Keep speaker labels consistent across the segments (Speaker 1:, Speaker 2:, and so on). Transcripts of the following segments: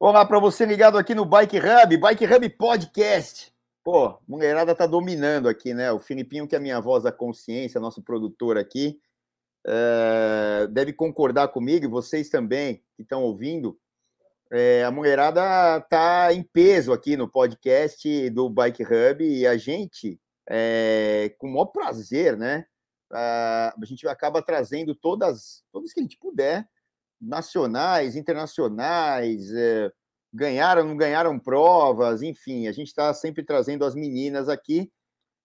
Speaker 1: Olá para você ligado aqui no Bike Hub, Bike Hub Podcast. Pô, mulherada tá dominando aqui, né? O Filipinho, que é a minha voz da consciência, nosso produtor aqui, é, deve concordar comigo, e vocês também que estão ouvindo. É, a mulherada tá em peso aqui no podcast do Bike Hub e a gente, é, com o maior prazer, né? a gente acaba trazendo todas, todas que a gente puder nacionais, internacionais, é, ganharam, não ganharam provas, enfim, a gente está sempre trazendo as meninas aqui,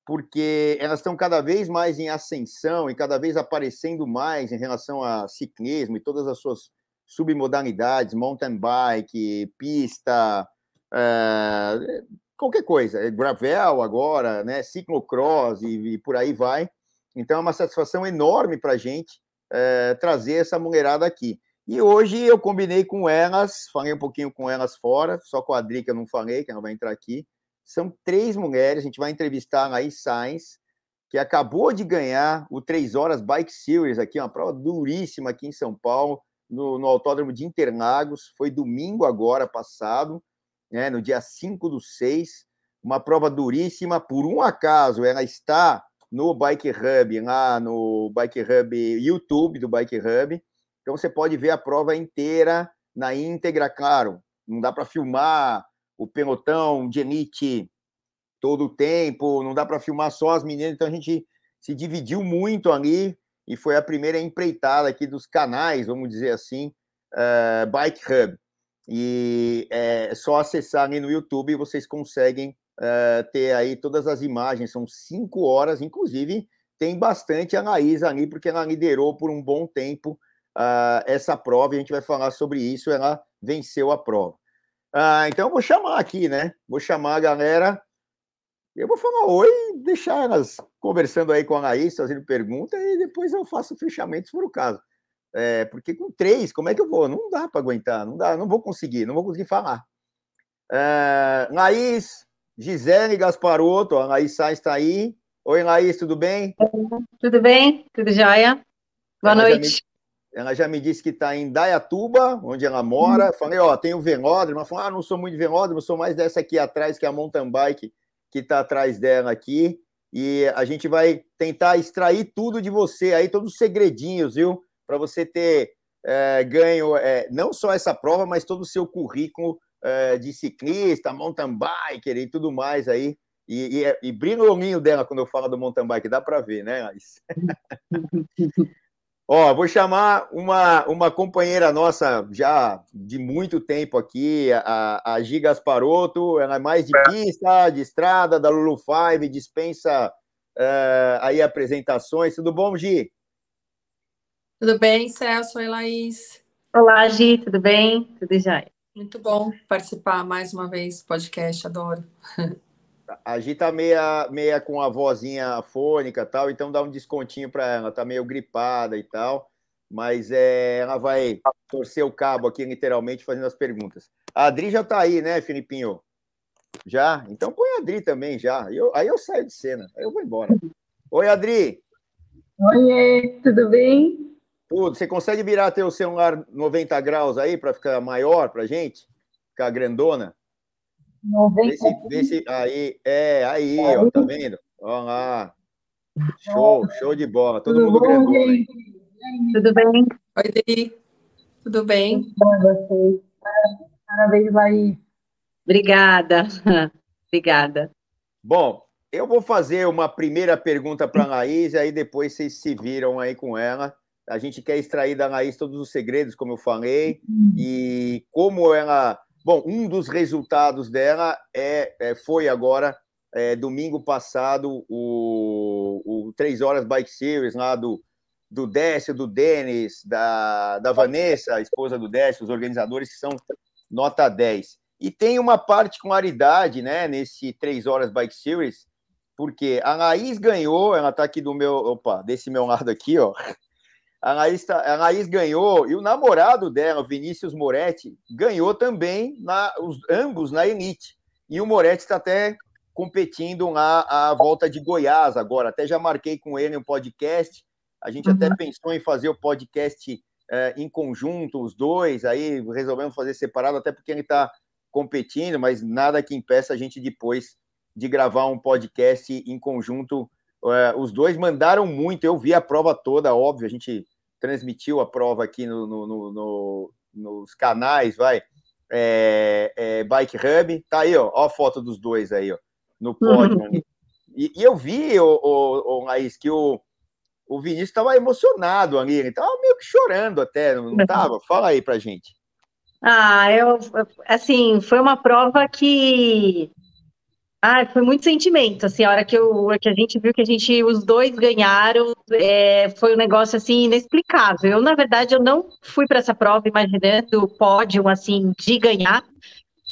Speaker 1: porque elas estão cada vez mais em ascensão e cada vez aparecendo mais em relação a ciclismo e todas as suas submodalidades, mountain bike, pista, é, qualquer coisa, é gravel agora, né, ciclocross e, e, por aí vai. Então é uma satisfação enorme para a gente é, trazer essa mulherada aqui. E hoje eu combinei com elas, falei um pouquinho com elas fora, só com a Adri que eu não falei, que ela vai entrar aqui. São três mulheres, a gente vai entrevistar a Laís Sainz, que acabou de ganhar o 3 Horas Bike Series aqui, uma prova duríssima aqui em São Paulo, no, no Autódromo de Interlagos. Foi domingo agora passado, né, no dia 5 do 6. Uma prova duríssima. Por um acaso, ela está no Bike Hub, lá no Bike Hub YouTube do Bike Hub. Então você pode ver a prova inteira na íntegra, claro. Não dá para filmar o pelotão de elite todo o tempo, não dá para filmar só as meninas, então a gente se dividiu muito ali e foi a primeira empreitada aqui dos canais, vamos dizer assim, uh, Bike Hub. E é só acessar ali no YouTube vocês conseguem uh, ter aí todas as imagens, são cinco horas, inclusive tem bastante a Laís ali, porque ela liderou por um bom tempo uh, essa prova e a gente vai falar sobre isso. Ela venceu a prova. Uh, então, eu vou chamar aqui, né? Vou chamar a galera. Eu vou falar oi, deixar elas conversando aí com a Laís, fazendo pergunta, e depois eu faço fechamento se for o caso. É, porque com três, como é que eu vou? Não dá para aguentar, não dá, não vou conseguir, não vou conseguir falar. É, Laís, Gisele Gasparotto, a Laís Sainz está aí. Oi, Laís, tudo bem?
Speaker 2: Tudo bem, tudo jóia. Boa ela noite.
Speaker 1: Ela já me disse que está em Dayatuba, onde ela mora. Uhum. Falei, ó, tem o velódromo. Ela falou, ah, não sou muito de velódromo, sou mais dessa aqui atrás, que é a mountain bike, que está atrás dela aqui. E a gente vai tentar extrair tudo de você aí, todos os segredinhos, viu? Para você ter é, ganho é, não só essa prova, mas todo o seu currículo é, de ciclista, mountain biker e tudo mais aí. E, e, e brilha o olhinho dela quando eu falo do mountain bike, dá para ver, né, Alice? Ó, vou chamar uma, uma companheira nossa já de muito tempo aqui, a, a Giga Asparoto, ela é mais de pista, de estrada, da Lulu Five, dispensa uh, aí apresentações. Tudo bom, Gi?
Speaker 3: Tudo bem, Celso? Oi, Laís.
Speaker 2: Olá, Gi, tudo bem? Tudo já.
Speaker 3: Muito bom participar mais uma vez do podcast, adoro.
Speaker 1: A Gi tá meia, meia com a vozinha fônica tal, então dá um descontinho para ela, tá meio gripada e tal, mas é, ela vai torcer o cabo aqui, literalmente, fazendo as perguntas. A Adri já tá aí, né, Filipinho? Já? Então põe a Adri também, já. Eu, aí eu saio de cena, aí eu vou embora. Oi, Adri!
Speaker 4: Oi, tudo bem?
Speaker 1: Tudo. Você consegue virar teu celular 90 graus aí para ficar maior pra gente? Ficar grandona?
Speaker 4: 90.
Speaker 1: Vê se, vê se, aí, é, aí, aí, ó, tá vendo? Olha lá. Show, show de bola. Todo Tudo mundo bom,
Speaker 2: gente? Tudo bem?
Speaker 3: Oi, Dei. Tudo bem?
Speaker 4: Parabéns, Laís.
Speaker 2: Obrigada. Obrigada.
Speaker 1: Bom, eu vou fazer uma primeira pergunta para a Laís, e aí depois vocês se viram aí com ela. A gente quer extrair da Laís todos os segredos, como eu falei, hum. e como ela Bom, um dos resultados dela é, é foi agora, é, domingo passado, o, o 3 Horas Bike Series lá do, do Décio, do Denis, da, da Vanessa, a esposa do Décio, os organizadores que são nota 10. E tem uma particularidade né, nesse 3 Horas Bike Series, porque a Laís ganhou, ela está aqui do meu, opa, desse meu lado aqui, ó, a Laís, tá, a Laís ganhou e o namorado dela, Vinícius Moretti, ganhou também, na, os, ambos na Elite. E o Moretti está até competindo lá a volta de Goiás agora. Até já marquei com ele um podcast. A gente uhum. até pensou em fazer o podcast é, em conjunto, os dois, aí resolvemos fazer separado, até porque ele está competindo, mas nada que impeça a gente depois de gravar um podcast em conjunto. É, os dois mandaram muito, eu vi a prova toda, óbvio, a gente transmitiu a prova aqui no, no, no, nos canais, vai, é, é, Bike Hub, tá aí, ó, ó, a foto dos dois aí, ó, no pódio. Uhum. E, e, eu vi, o, o, o Laís, que o, o Vinícius estava emocionado ali, ele estava meio que chorando até, não estava? Fala aí pra gente.
Speaker 2: Ah, eu, assim, foi uma prova que ah, foi muito sentimento, assim, a hora que, eu, que a gente viu que a gente, os dois ganharam, é, foi um negócio, assim, inexplicável. Eu, na verdade, eu não fui para essa prova imaginando o pódio, assim, de ganhar,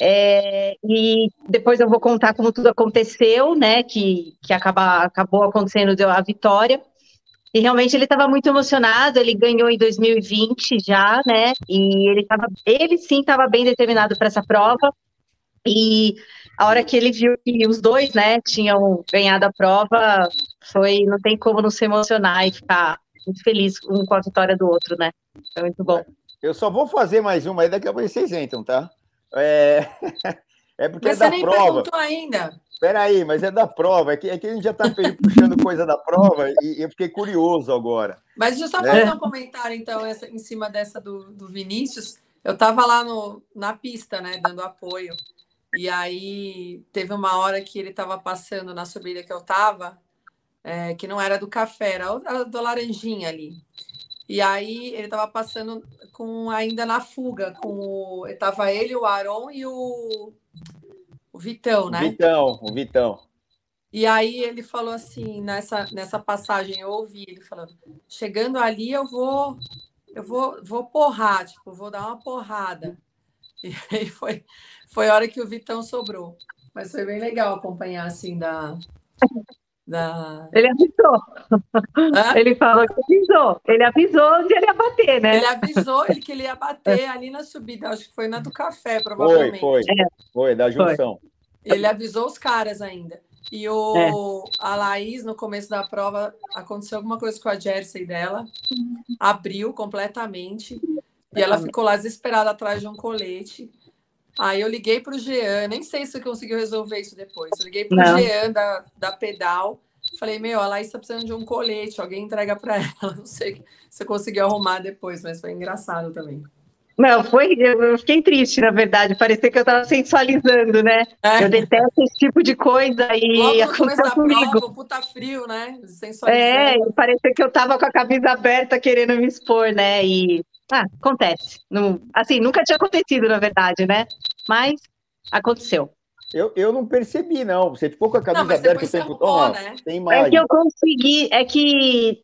Speaker 2: é, e depois eu vou contar como tudo aconteceu, né, que, que acaba, acabou acontecendo a vitória, e realmente ele estava muito emocionado, ele ganhou em 2020 já, né, e ele, tava, ele sim estava bem determinado para essa prova, e a hora que ele viu que os dois, né, tinham ganhado a prova, foi, não tem como não se emocionar e ficar muito feliz um com a vitória do outro, né? Foi muito bom.
Speaker 1: Eu só vou fazer mais uma aí, daqui a pouco vocês entram, tá? É, é porque mas é da
Speaker 3: você
Speaker 1: prova.
Speaker 3: nem perguntou ainda.
Speaker 1: Peraí, mas é da prova. É que, é que a gente já está puxando coisa da prova e eu fiquei curioso agora.
Speaker 3: Mas deixa eu só fazer um comentário, então, essa, em cima dessa do, do Vinícius. Eu estava lá no, na pista, né, dando apoio. E aí teve uma hora que ele estava passando na subida que eu estava, é, que não era do café, era do laranjinha ali. E aí ele estava passando com ainda na fuga, com o, estava ele, o Aron e o, o Vitão, né?
Speaker 1: Vitão, o Vitão.
Speaker 3: E aí ele falou assim, nessa, nessa passagem eu ouvi ele falando, chegando ali eu vou eu vou vou porrar, tipo, vou dar uma porrada. E aí foi foi a hora que o Vitão sobrou. Mas foi bem legal acompanhar assim da. da...
Speaker 2: Ele avisou. Hã? Ele falou que avisou. Ele avisou onde ele ia bater, né?
Speaker 3: Ele avisou ele que ele ia bater ali na subida. Acho que foi na do café, provavelmente.
Speaker 1: Foi, foi. É. Foi, da junção. Foi.
Speaker 3: Ele avisou os caras ainda. E o, é. a Laís, no começo da prova, aconteceu alguma coisa com a Jersey dela, abriu completamente, e ela ficou lá desesperada atrás de um colete. Aí eu liguei para o Jean, nem sei se você conseguiu resolver isso depois. Eu liguei para o Jean da, da Pedal, falei, meu, a Laís está precisando de um colete, alguém entrega para ela. Não sei se conseguiu arrumar depois, mas foi engraçado também.
Speaker 2: Não, foi. Eu fiquei triste, na verdade. Parecia que eu estava sensualizando, né? É. Eu detesto esse tipo de coisa e
Speaker 3: aconteceu comigo. Prova, puta frio, né?
Speaker 2: Sensualizando. É, parecia que eu estava com a camisa aberta querendo me expor, né? E ah, acontece. Não, assim, nunca tinha acontecido, na verdade, né? Mas aconteceu.
Speaker 1: Eu, eu não percebi, não. Você ficou com a camisa aberta o tempo todo? Né?
Speaker 2: Tem imagem. É que eu consegui, é que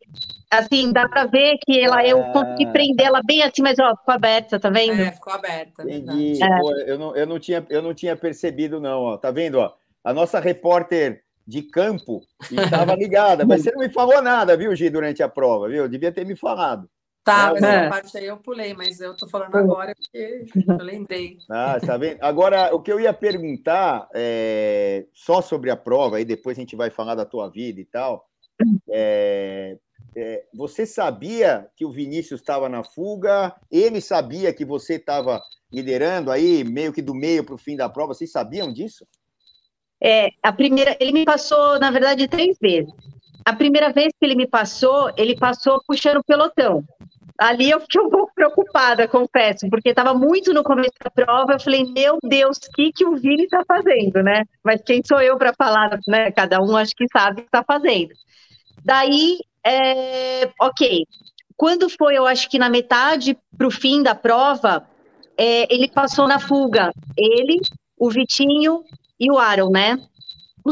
Speaker 2: assim, dá para ver que ela, ah. eu consegui prender ela bem assim, mas ó, ficou aberta, tá vendo?
Speaker 3: É, ficou aberta.
Speaker 1: Entendi. É. Pô, eu, não, eu, não tinha, eu não tinha percebido, não. Ó. Tá vendo? Ó? A nossa repórter de campo estava ligada, mas você não me falou nada, viu, Gi, durante a prova, viu? Devia ter me falado.
Speaker 3: Tá, mas essa parte aí eu pulei, mas eu tô falando agora porque eu lembrei.
Speaker 1: Ah, tá vendo? Agora, o que eu ia perguntar é, só sobre a prova, aí depois a gente vai falar da tua vida e tal. É, é, você sabia que o Vinícius estava na fuga? Ele sabia que você estava liderando aí, meio que do meio para o fim da prova? Vocês sabiam disso?
Speaker 2: É, a primeira, ele me passou, na verdade, três vezes. A primeira vez que ele me passou, ele passou puxando o pelotão ali eu fiquei um pouco preocupada, confesso, porque estava muito no começo da prova. Eu falei, meu Deus, o que, que o Vini está fazendo, né? Mas quem sou eu para falar, né? Cada um acho que sabe o que está fazendo. Daí, é, ok. Quando foi, eu acho que na metade para o fim da prova, é, ele passou na fuga. Ele, o Vitinho e o Aaron, né?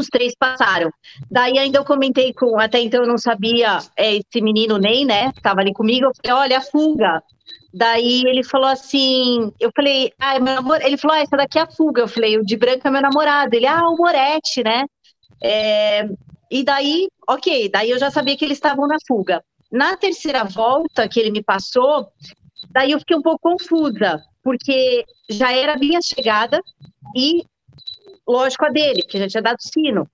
Speaker 2: Os três passaram. Daí ainda eu comentei com, até então eu não sabia, é, esse menino Ney, né, tava ali comigo, eu falei, olha, a fuga. Daí ele falou assim, eu falei, ah, meu namorado, ele falou, ah, essa daqui é a fuga. Eu falei, o de branco é meu namorado. Ele, ah, o Moretti, né? É, e daí, ok, daí eu já sabia que eles estavam na fuga. Na terceira volta que ele me passou, daí eu fiquei um pouco confusa, porque já era minha chegada e lógico, a dele, que já tinha dado sino.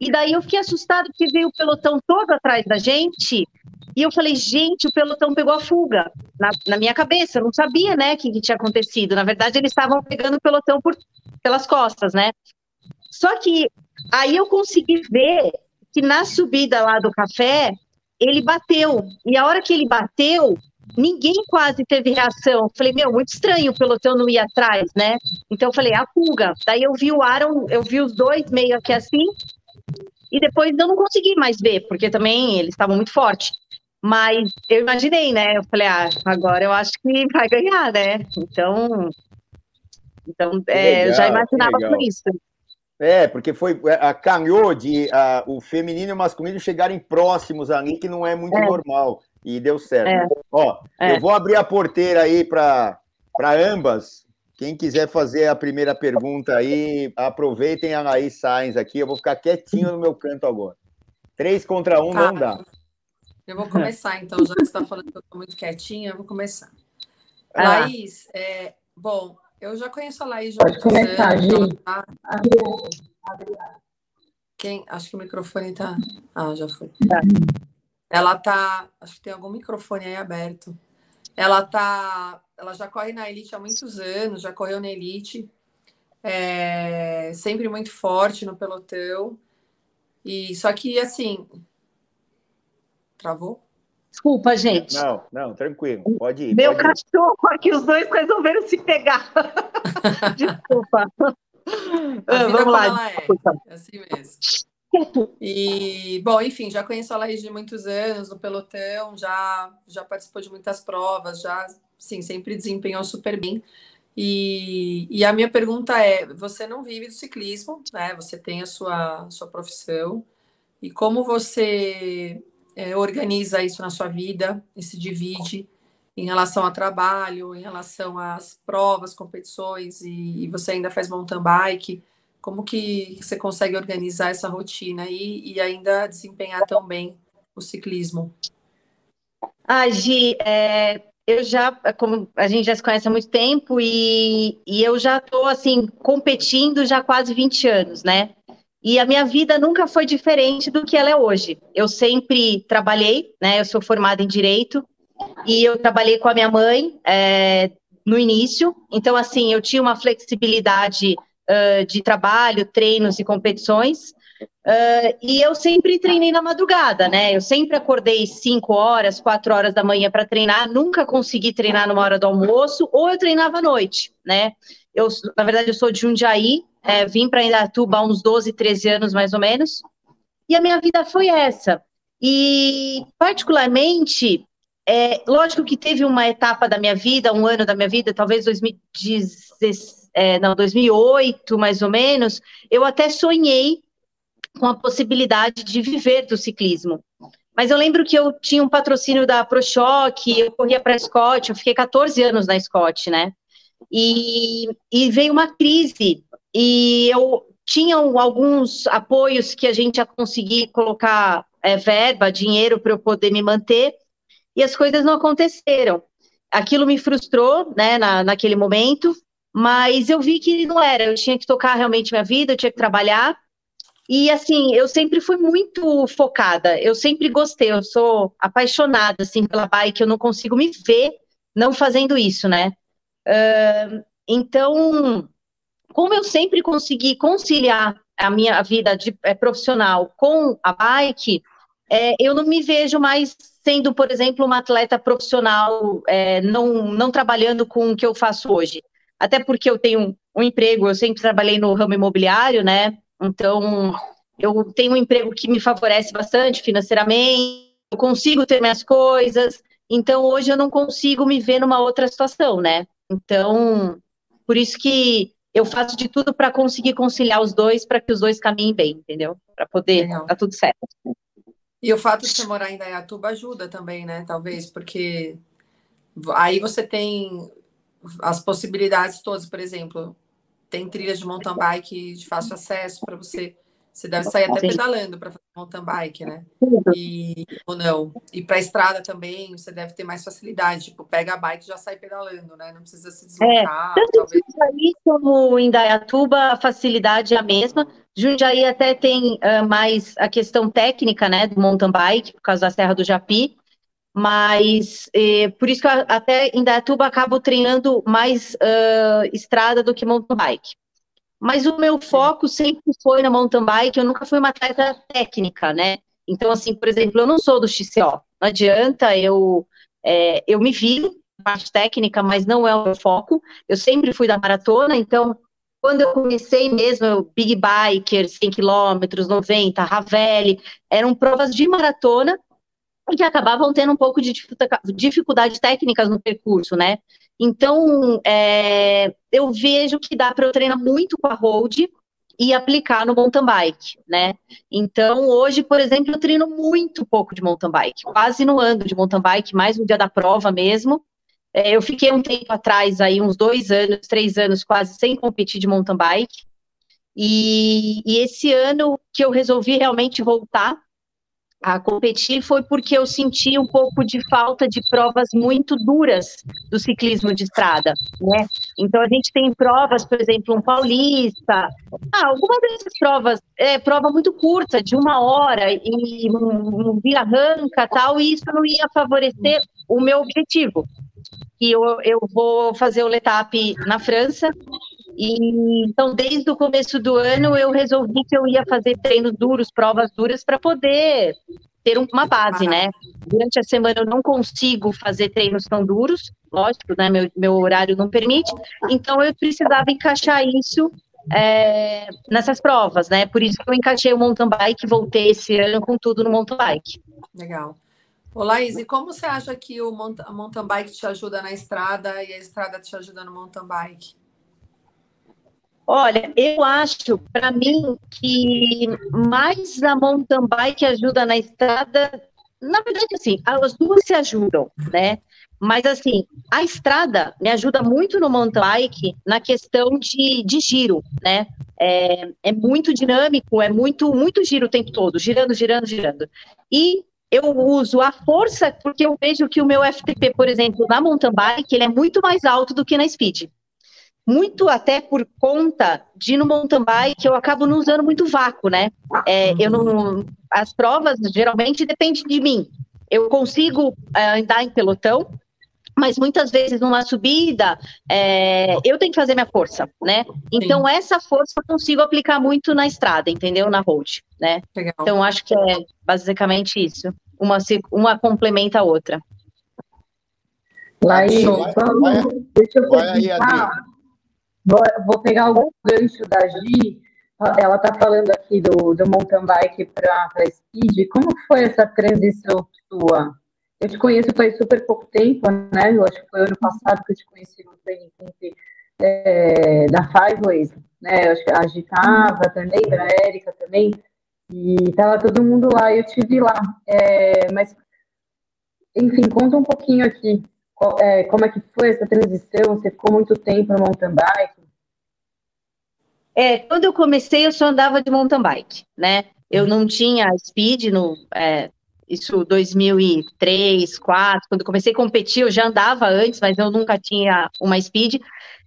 Speaker 2: E daí eu fiquei assustada porque veio o pelotão todo atrás da gente. E eu falei, gente, o pelotão pegou a fuga. na, na, minha cabeça, eu não sabia, né, o que, que, tinha acontecido. Na verdade, eles estavam pegando o pelotão por, pelas costas, né? Só que aí eu consegui ver que na subida lá do café, ele bateu. E a hora que ele bateu, ninguém quase teve reação. Falei, meu, muito estranho o pelotão não ir atrás, né? Então eu falei, a fuga. Daí eu vi o Aaron, eu vi os dois meio aqui assim, e depois eu não consegui mais ver, porque também eles estavam muito fortes. Mas eu imaginei, né? Eu falei, ah, agora eu acho que vai ganhar, né? Então, então é, legal, eu já imaginava por isso.
Speaker 1: É, porque foi é, a canhou de a, o feminino e o masculino chegarem próximos ali, que não é muito é. normal. E deu certo. É. Ó, é. eu vou abrir a porteira aí para ambas. Quem quiser fazer a primeira pergunta aí, aproveitem a Laís Sainz aqui. Eu vou ficar quietinho no meu canto agora. Três contra um tá. não dá.
Speaker 3: Eu vou começar, então, já que você está falando que eu estou muito quietinha, eu vou começar. Ah. Laís, é, bom, eu já conheço a Laís.
Speaker 4: Pode começar, gente. Tá...
Speaker 3: Quem? Acho que o microfone está. Ah, já foi. Tá. Ela tá. Acho que tem algum microfone aí aberto. Ela tá. Ela já corre na Elite há muitos anos, já correu na Elite. É, sempre muito forte no pelotão. E só que assim. Travou?
Speaker 2: Desculpa, gente.
Speaker 1: Não, não, tranquilo. Pode ir.
Speaker 2: Meu
Speaker 1: pode
Speaker 2: cachorro ir. aqui, os dois resolveram se pegar. Desculpa.
Speaker 3: A Vamos lá. É. é assim mesmo. E, bom, enfim, já conheço a Laís de muitos anos no pelotão, já, já participou de muitas provas, já, sim, sempre desempenhou super bem. E, e a minha pergunta é: você não vive do ciclismo, né? Você tem a sua, sua profissão, e como você é, organiza isso na sua vida e se divide em relação ao trabalho, em relação às provas, competições, e, e você ainda faz mountain bike. Como que você consegue organizar essa rotina aí e ainda desempenhar tão bem o ciclismo?
Speaker 2: Ah, Gi, é, eu já, como a gente já se conhece há muito tempo e, e eu já estou, assim, competindo já há quase 20 anos, né? E a minha vida nunca foi diferente do que ela é hoje. Eu sempre trabalhei, né? Eu sou formada em direito e eu trabalhei com a minha mãe é, no início. Então, assim, eu tinha uma flexibilidade uh, de trabalho, treinos e competições. Uh, e eu sempre treinei na madrugada, né? Eu sempre acordei 5 horas, 4 horas da manhã para treinar, nunca consegui treinar numa hora do almoço, ou eu treinava à noite, né? Eu, na verdade, eu sou de Jundiaí, é, vim para Indatuba há uns 12, 13 anos mais ou menos, e a minha vida foi essa. E, particularmente, é, lógico que teve uma etapa da minha vida, um ano da minha vida, talvez 2016, é, não, 2008 mais ou menos, eu até sonhei com a possibilidade de viver do ciclismo. Mas eu lembro que eu tinha um patrocínio da ProShock, eu corria para a Scott, eu fiquei 14 anos na Scott, né? E, e veio uma crise e eu tinha alguns apoios que a gente ia conseguir colocar é, verba, dinheiro para eu poder me manter, e as coisas não aconteceram. Aquilo me frustrou, né, na, naquele momento, mas eu vi que não era, eu tinha que tocar realmente minha vida, eu tinha que trabalhar, e assim, eu sempre fui muito focada, eu sempre gostei, eu sou apaixonada, assim, pela bike, eu não consigo me ver não fazendo isso, né? Uh, então, como eu sempre consegui conciliar a minha vida de, é, profissional com a bike, é, eu não me vejo mais sendo, por exemplo, uma atleta profissional, é, não, não trabalhando com o que eu faço hoje. Até porque eu tenho um emprego, eu sempre trabalhei no ramo imobiliário, né? Então, eu tenho um emprego que me favorece bastante financeiramente, eu consigo ter minhas coisas, então hoje eu não consigo me ver numa outra situação, né? Então, por isso que eu faço de tudo para conseguir conciliar os dois, para que os dois caminhem bem, entendeu? Para poder Legal. dar tudo certo.
Speaker 3: E o fato de você morar em Dayatuba ajuda também, né? Talvez, porque aí você tem as possibilidades todas, por exemplo, tem trilhas de mountain bike de fácil acesso para você você deve sair até pedalando para fazer mountain bike, né? E, ou não. E para estrada também, você deve ter mais facilidade. Tipo, pega a bike e já sai pedalando, né? Não precisa se deslocar. É, tanto
Speaker 2: talvez... Jundiaí como em Dayatuba, a facilidade é a mesma. Jundiaí até tem uh, mais a questão técnica, né, do mountain bike, por causa da Serra do Japi. Mas é, por isso que eu, até em Datuba acabo treinando mais uh, estrada do que mountain bike. Mas o meu foco sempre foi na mountain bike, eu nunca fui uma atleta técnica, né? Então, assim, por exemplo, eu não sou do XCO, não adianta, eu, é, eu me vi parte técnica, mas não é o meu foco. Eu sempre fui da maratona, então quando eu comecei mesmo, Big Biker, 100 km, 90, Ravelli, eram provas de maratona que acabavam tendo um pouco de dificuldade técnicas no percurso, né? Então, é, eu vejo que dá para eu treinar muito com a road e aplicar no mountain bike, né? Então, hoje, por exemplo, eu treino muito pouco de mountain bike, quase não ando de mountain bike, mais no dia da prova mesmo. É, eu fiquei um tempo atrás, aí uns dois anos, três anos, quase sem competir de mountain bike. E, e esse ano que eu resolvi realmente voltar a competir foi porque eu senti um pouco de falta de provas muito duras do ciclismo de estrada, né? Então a gente tem provas, por exemplo, um paulista, ah, alguma dessas provas, é prova muito curta, de uma hora e um, um vira-arranca tal, e isso não ia favorecer o meu objetivo. E eu, eu vou fazer o Letap na França e então, desde o começo do ano, eu resolvi que eu ia fazer treinos duros, provas duras, para poder ter uma base, né? Durante a semana eu não consigo fazer treinos tão duros, lógico, né? Meu, meu horário não permite, então eu precisava encaixar isso é, nessas provas, né? Por isso que eu encaixei o mountain bike, voltei esse ano com tudo no mountain bike.
Speaker 3: Legal. Ô, Laís, e como você acha que o mountain bike te ajuda na estrada e a estrada te ajuda no mountain bike?
Speaker 2: Olha, eu acho, para mim, que mais a mountain bike ajuda na estrada. Na verdade, assim, as duas se ajudam, né? Mas, assim, a estrada me ajuda muito no mountain bike na questão de, de giro, né? É, é muito dinâmico, é muito, muito giro o tempo todo, girando, girando, girando. E eu uso a força porque eu vejo que o meu FTP, por exemplo, na mountain bike, ele é muito mais alto do que na speed muito até por conta de no mountain bike eu acabo não usando muito vácuo, né? É, eu não, as provas geralmente dependem de mim. Eu consigo é, andar em pelotão, mas muitas vezes numa subida é, eu tenho que fazer minha força, né? Então Sim. essa força eu consigo aplicar muito na estrada, entendeu? Na road, né? Legal. Então acho que é basicamente isso. Uma, uma complementa a outra.
Speaker 4: Laís, vamos, deixa eu perguntar. Vou, pegar o gancho da Gi. Ela está falando aqui do, do mountain bike para speed. Como foi essa transição sua? Eu te conheço faz super pouco tempo, né? Eu acho que foi ano passado que eu te conheci no training camp é, da Fiveways, né? Eu acho que a Gi estava também, a Érica também, e estava todo mundo lá e eu te vi lá. É, mas, enfim, conta um pouquinho aqui é, como é que foi essa transição? Você ficou muito tempo no mountain bike?
Speaker 2: É, quando eu comecei, eu só andava de mountain bike, né? Eu uhum. não tinha speed no, é, isso 2003, 2004, quando comecei a competir, eu já andava antes, mas eu nunca tinha uma speed.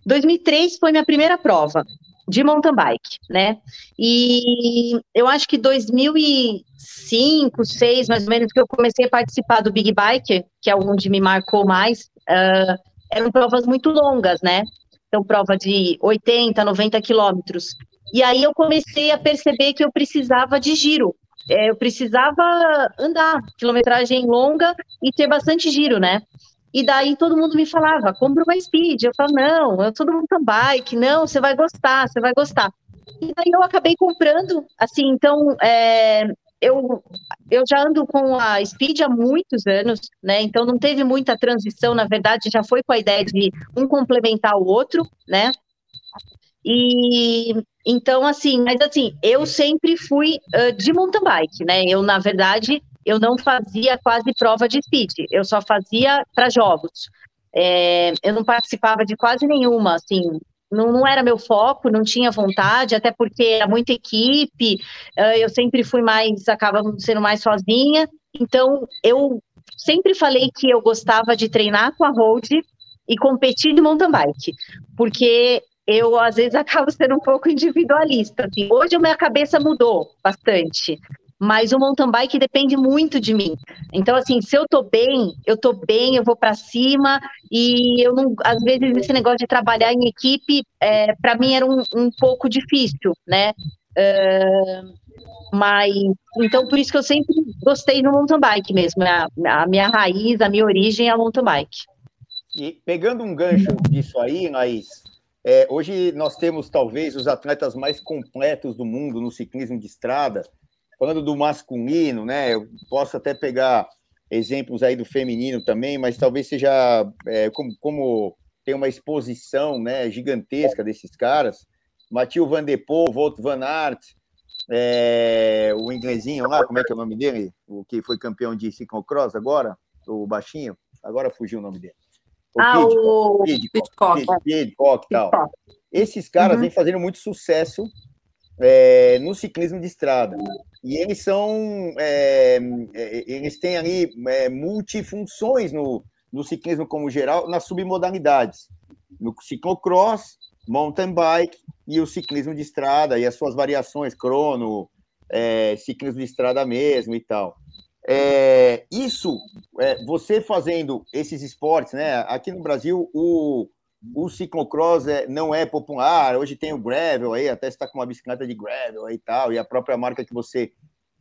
Speaker 2: 2003 foi minha primeira prova de mountain bike, né? E eu acho que 2005, 2006, mais ou menos, que eu comecei a participar do Big Bike, que é onde me marcou mais, uh, eram provas muito longas, né? Então, prova de 80, 90 quilômetros. E aí eu comecei a perceber que eu precisava de giro. É, eu precisava andar, quilometragem longa e ter bastante giro, né? E daí todo mundo me falava, compra uma speed. Eu falava, não, eu sou do mountain bike, não, você vai gostar, você vai gostar. E daí eu acabei comprando, assim, então é, eu, eu já ando com a Speed há muitos anos, né? Então não teve muita transição, na verdade, já foi com a ideia de um complementar o outro, né? E então, assim, mas assim, eu sempre fui uh, de mountain bike, né? Eu, na verdade, eu não fazia quase prova de speed, eu só fazia para jogos. É, eu não participava de quase nenhuma, assim, não, não, era meu foco, não tinha vontade, até porque era muita equipe, uh, eu sempre fui mais, acaba sendo mais sozinha, então eu sempre falei que eu gostava de treinar com a road e competir de mountain bike, porque eu às vezes acabo sendo um pouco individualista. Assim. Hoje a minha cabeça mudou bastante, mas o mountain bike depende muito de mim. Então, assim, se eu tô bem, eu tô bem, eu vou para cima, e eu não, às vezes, esse negócio de trabalhar em equipe, é, para mim era um, um, pouco difícil, né? Uh, mas, então, por isso que eu sempre gostei no mountain bike mesmo, a, a minha raiz, a minha origem é a mountain bike.
Speaker 1: E pegando um gancho disso aí, Laís, é, hoje nós temos talvez os atletas mais completos do mundo no ciclismo de estrada, falando do masculino, né? Eu posso até pegar exemplos aí do feminino também, mas talvez seja é, como, como, tem uma exposição né, gigantesca desses caras. Matheus Van Der Poel, Wout Van Aert, é, o inglesinho lá, como é que é o nome dele? O que foi campeão de ciclocross agora? O baixinho? Agora fugiu o nome dele.
Speaker 2: O ah, Pidcock, o
Speaker 1: Pidcock, Pidcock, tal. Esses caras uhum. vêm fazendo muito sucesso é, no ciclismo de estrada. E eles são. É, é, eles têm ali é, multifunções no, no ciclismo como geral, nas submodalidades. No ciclocross, mountain bike e o ciclismo de estrada e as suas variações, crono, é, ciclismo de estrada mesmo e tal. É, isso, é, você fazendo esses esportes, né? Aqui no Brasil, o, o ciclocross é, não é popular, hoje tem o gravel aí, até está com uma bicicleta de gravel aí e tal, e a própria marca que você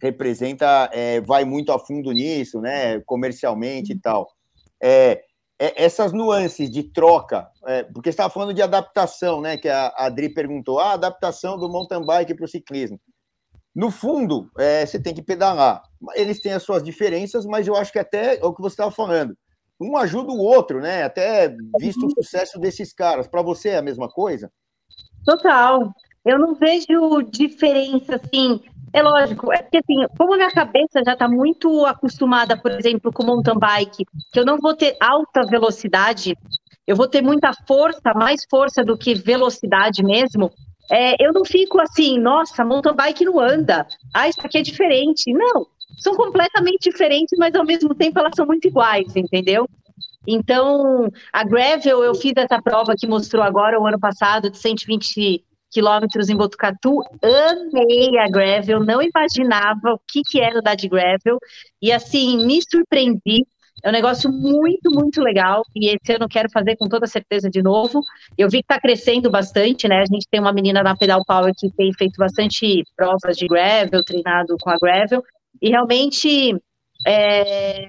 Speaker 1: representa é, vai muito a fundo nisso, né, comercialmente e tal. É, é essas nuances de troca, é, porque você estava falando de adaptação, né, que a Adri perguntou, a ah, adaptação do mountain bike para o ciclismo. No fundo, é, você tem que pedalar. Eles têm as suas diferenças, mas eu acho que até é o que você estava falando um ajuda o outro, né? Até visto o sucesso desses caras. Para você é a mesma coisa?
Speaker 2: Total. Eu não vejo diferença, assim. É lógico, é que assim, como a minha cabeça já está muito acostumada, por exemplo, com mountain bike, que eu não vou ter alta velocidade, eu vou ter muita força, mais força do que velocidade mesmo. É, eu não fico assim, nossa, mountain bike não anda. Ah, isso aqui é diferente. Não, são completamente diferentes, mas ao mesmo tempo elas são muito iguais, entendeu? Então, a Gravel, eu fiz essa prova que mostrou agora, o ano passado, de 120 quilômetros em Botucatu. Amei a Gravel, não imaginava o que, que era da de Gravel. E, assim, me surpreendi. É um negócio muito, muito legal. E esse ano eu quero fazer com toda certeza de novo. Eu vi que está crescendo bastante, né? A gente tem uma menina na Pedal Power que tem feito bastante provas de Gravel, treinado com a Gravel. E realmente, é,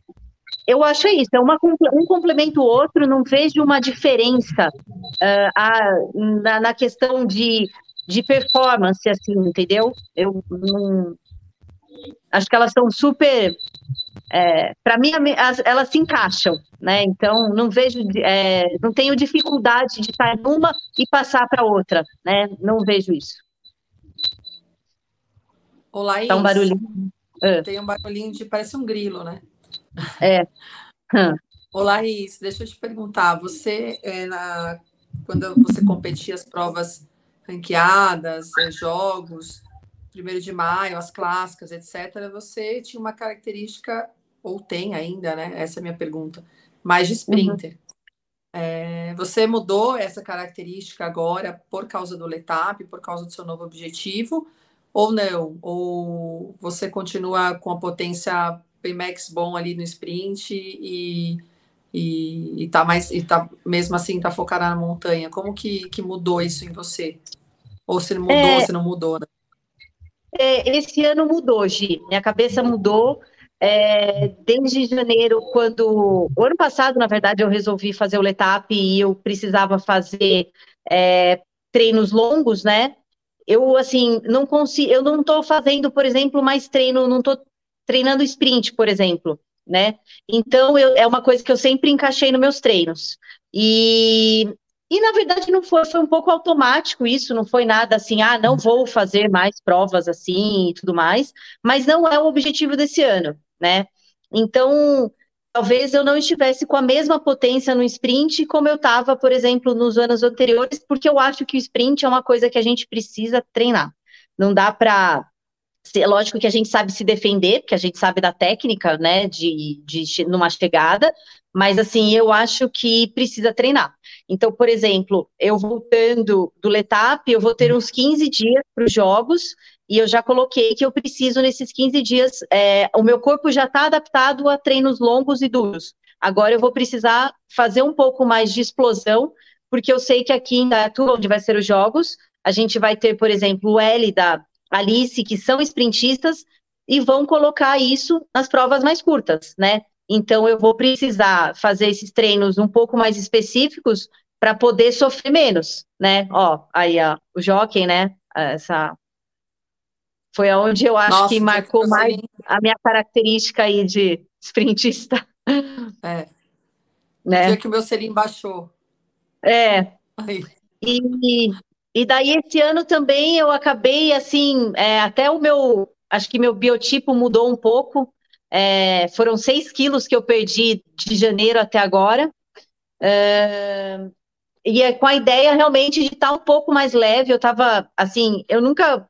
Speaker 2: eu acho isso, é uma, um complemento o outro, não vejo uma diferença uh, a, na, na, questão de, de performance, assim, entendeu? Eu não, acho que elas são super. É, para mim, elas se encaixam, né? Então, não vejo, é, não tenho dificuldade de estar numa e passar para outra, né? Não vejo isso.
Speaker 3: Olá,
Speaker 2: Tá um barulhinho.
Speaker 3: É. Tem um barulhinho de parece um grilo, né?
Speaker 2: É.
Speaker 3: Olá, Laís, deixa eu te perguntar, você é, na, quando você competia as provas ranqueadas, é, jogos, primeiro de maio, as clássicas, etc., você tinha uma característica, ou tem ainda, né? Essa é a minha pergunta, mais de sprinter. Uhum. É, você mudou essa característica agora por causa do Letap, por causa do seu novo objetivo, ou não? Ou você continua com a potência Max bom ali no sprint e, e, e tá mais e tá mesmo assim tá focada na montanha? Como que, que mudou isso em você? Ou se mudou, é, se não mudou, né?
Speaker 2: É, esse ano mudou, Gi. Minha cabeça mudou. É, desde janeiro, quando. O ano passado, na verdade, eu resolvi fazer o Letap e eu precisava fazer é, treinos longos, né? Eu assim não consigo, eu não estou fazendo, por exemplo, mais treino, não estou treinando sprint, por exemplo, né? Então eu, é uma coisa que eu sempre encaixei nos meus treinos. E, e na verdade não foi, foi um pouco automático isso, não foi nada assim, ah, não vou fazer mais provas assim e tudo mais, mas não é o objetivo desse ano, né? Então, talvez eu não estivesse com a mesma potência no sprint como eu estava, por exemplo, nos anos anteriores, porque eu acho que o sprint é uma coisa que a gente precisa treinar. Não dá para é lógico que a gente sabe se defender, porque a gente sabe da técnica, né, de, de numa chegada, mas assim, eu acho que precisa treinar. Então, por exemplo, eu voltando do Letap, eu vou ter uns 15 dias para os jogos, e eu já coloquei que eu preciso, nesses 15 dias, é, o meu corpo já está adaptado a treinos longos e duros. Agora eu vou precisar fazer um pouco mais de explosão, porque eu sei que aqui em Datu, onde vai ser os jogos, a gente vai ter, por exemplo, o L da Alice, que são sprintistas, e vão colocar isso nas provas mais curtas, né? Então eu vou precisar fazer esses treinos um pouco mais específicos para poder sofrer menos, né? Ó, aí ó, o jockey, né? Essa foi aonde eu acho Nossa, que marcou mais a minha característica aí de sprintista.
Speaker 3: É. Né? O dia que o meu selim baixou.
Speaker 2: É. E, e daí esse ano também eu acabei assim, é, até o meu, acho que meu biotipo mudou um pouco. É, foram seis quilos que eu perdi de janeiro até agora. É, e é com a ideia realmente de estar um pouco mais leve. Eu estava assim, eu nunca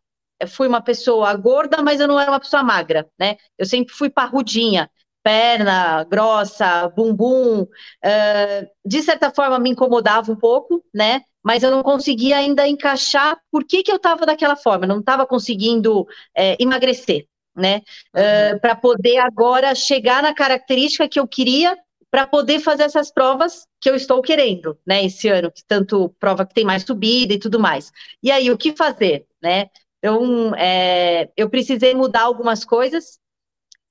Speaker 2: fui uma pessoa gorda, mas eu não era uma pessoa magra, né? Eu sempre fui parrudinha, perna grossa, bumbum. Uh, de certa forma me incomodava um pouco, né? Mas eu não conseguia ainda encaixar por que, que eu estava daquela forma, eu não estava conseguindo é, emagrecer, né? Uh, ah, para poder agora chegar na característica que eu queria para poder fazer essas provas que eu estou querendo, né, esse ano, que tanto prova que tem mais subida e tudo mais. E aí, o que fazer, né? Então, é, eu precisei mudar algumas coisas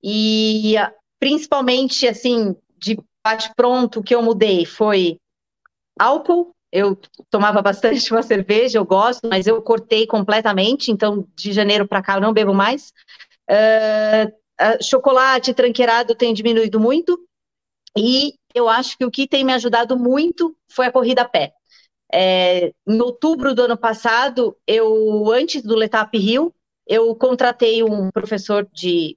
Speaker 2: e, principalmente, assim, de bate pronto, o que eu mudei foi álcool. Eu tomava bastante uma cerveja, eu gosto, mas eu cortei completamente. Então, de janeiro para cá, eu não bebo mais. Uh, chocolate tranqueirado tem diminuído muito. E eu acho que o que tem me ajudado muito foi a corrida a pé. É, em outubro do ano passado, eu, antes do Letap Rio, eu contratei um professor de,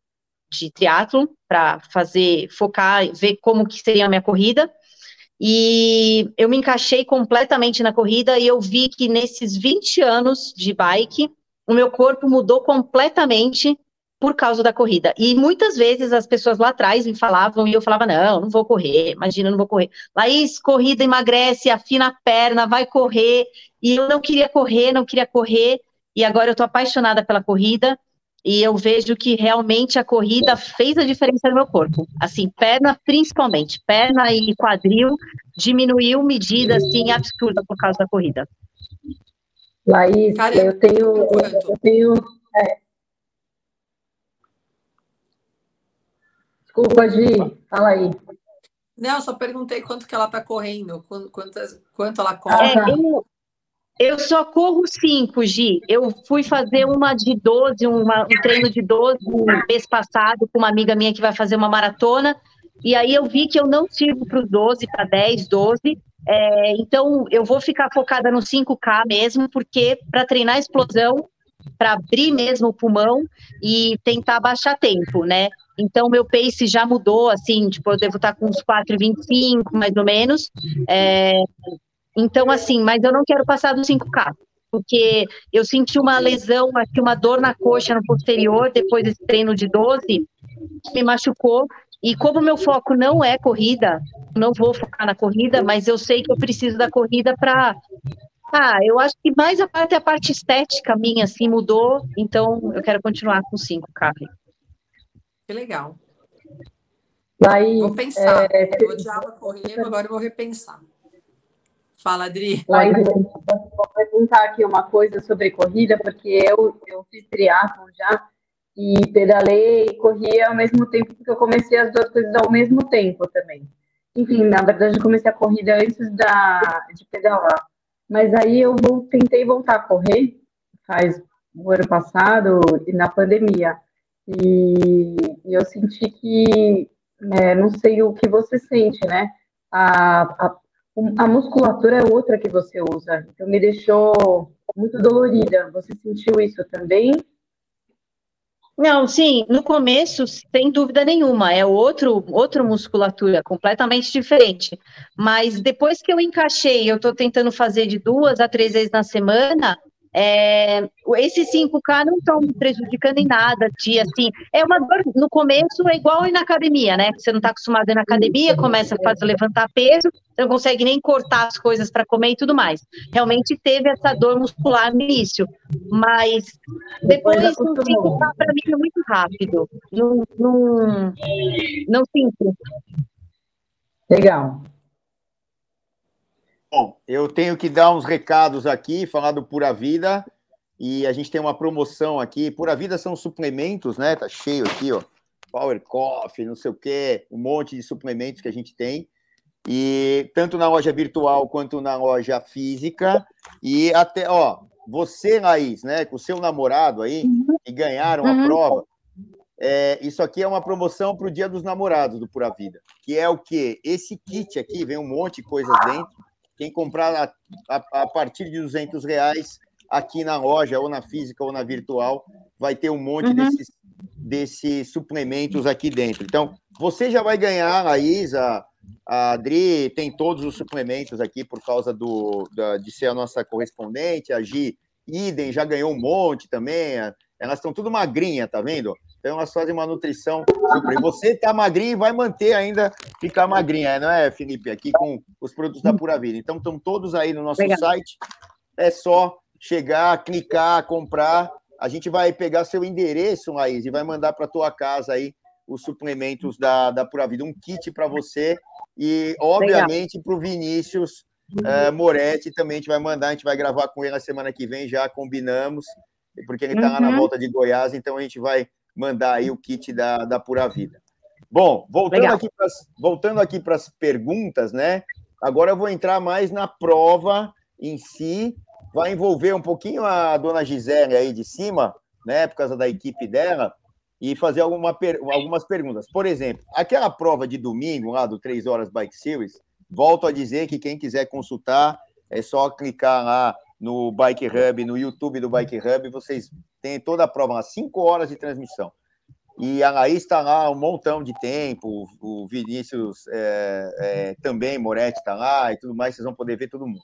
Speaker 2: de triatlon para fazer, focar, ver como que seria a minha corrida. E eu me encaixei completamente na corrida e eu vi que nesses 20 anos de bike, o meu corpo mudou completamente por causa da corrida. E muitas vezes as pessoas lá atrás me falavam e eu falava: não, não vou correr, imagina, não vou correr. Laís, corrida emagrece, afina a perna, vai correr. E eu não queria correr, não queria correr. E agora eu tô apaixonada pela corrida e eu vejo que realmente a corrida fez a diferença no meu corpo. Assim, perna principalmente, perna e quadril diminuiu medida assim absurda por causa da corrida.
Speaker 4: Laís, eu tenho, eu tenho é, Desculpa, Gi, fala aí.
Speaker 3: Não, só perguntei quanto que ela está correndo, quanto, quanto ela corre. É,
Speaker 2: eu, eu, só corro 5, Gi. Eu fui fazer uma de 12, uma, um treino de 12 mês passado com uma amiga minha que vai fazer uma maratona, e aí eu vi que eu não sirvo para os 12, para 10, 12. É, então eu vou ficar focada no 5K mesmo, porque para treinar explosão, para abrir mesmo o pulmão e tentar baixar tempo, né? Então, meu pace já mudou, assim, tipo, eu devo estar com uns 4,25, mais ou menos. É, então, assim, mas eu não quero passar dos 5K, porque eu senti uma lesão, aqui uma dor na coxa no posterior, depois desse treino de 12, que me machucou. E como meu foco não é corrida, não vou focar na corrida, mas eu sei que eu preciso da corrida para ah, eu acho que mais a parte a parte estética minha assim mudou, então eu quero continuar com 5K.
Speaker 3: Que legal.
Speaker 4: Daí,
Speaker 3: vou pensar. É... Eu odiava correr, agora eu vou repensar. Fala, Adri.
Speaker 4: Aí, vou perguntar aqui uma coisa sobre corrida, porque eu, eu fiz triatlon já e pedalei e corri ao mesmo tempo, porque eu comecei as duas coisas ao mesmo tempo também. Enfim, na verdade, eu comecei a corrida antes da, de pedalar. Mas aí eu vou, tentei voltar a correr, faz o ano passado, na pandemia. E, eu senti que, é, não sei o que você sente, né? A, a, a musculatura é outra que você usa, então me deixou muito dolorida. Você sentiu isso também?
Speaker 2: Não, sim, no começo, sem dúvida nenhuma, é outro, outra musculatura, completamente diferente. Mas depois que eu encaixei, eu estou tentando fazer de duas a três vezes na semana, é, esses 5K não estão prejudicando em nada, de assim, é uma dor no começo é igual ir na academia, né? Você não está acostumado a ir na academia, começa a fazer levantar peso, você não consegue nem cortar as coisas para comer e tudo mais. Realmente teve essa dor muscular no início, mas depois o 5K para mim é muito rápido, não, não, não sinto.
Speaker 4: Legal.
Speaker 1: Bom, eu tenho que dar uns recados aqui, falar do Pura Vida. E a gente tem uma promoção aqui. Pura Vida são suplementos, né? Tá cheio aqui, ó. Power Coffee, não sei o quê, um monte de suplementos que a gente tem. E tanto na loja virtual quanto na loja física. E até, ó, você, Laís, né, com o seu namorado aí, uhum. que ganharam uhum. a prova, é, isso aqui é uma promoção para o Dia dos Namorados do Pura Vida, que é o quê? Esse kit aqui, vem um monte de coisas dentro, quem comprar a, a, a, partir de 200 reais aqui na loja, ou na física ou na virtual, vai ter um monte uhum. desses, desses suplementos aqui dentro. Então, você já vai ganhar, a Isa, a Adri tem todos os suplementos aqui por causa do, da, de ser a nossa correspondente, a Gi, idem, já ganhou um monte também. Elas estão tudo magrinha, tá vendo? Então elas fazem uma nutrição super. Você tá magrinho e vai manter ainda ficar magrinha, não é, Felipe? Aqui com os produtos da Pura Vida. Então estão todos aí no nosso site. É só chegar, clicar, comprar. A gente vai pegar seu endereço, Laís, e vai mandar para tua casa aí os suplementos da, da Pura Vida, um kit para você e, obviamente, para o Vinícius uh, Moretti também a gente vai mandar, a gente vai gravar com ele na semana que vem, já combinamos, porque ele está uhum. lá na uhum. volta de Goiás, então a gente vai mandar aí o kit da, da Pura Vida. Bom, voltando aqui, pras, voltando aqui para as perguntas, né? Agora eu vou entrar mais na prova em si. Vai envolver um pouquinho a dona Gisele aí de cima, né? Por causa da equipe dela, e fazer alguma, algumas perguntas. Por exemplo, aquela prova de domingo lá do 3 Horas Bike Series, volto a dizer que quem quiser consultar é só clicar lá no Bike Hub, no YouTube do Bike Hub, vocês têm toda a prova, lá, cinco horas de transmissão. E a Laís está lá um montão de tempo, o Vinícius é, é, também, Moretti está lá e tudo mais, vocês vão poder ver todo mundo.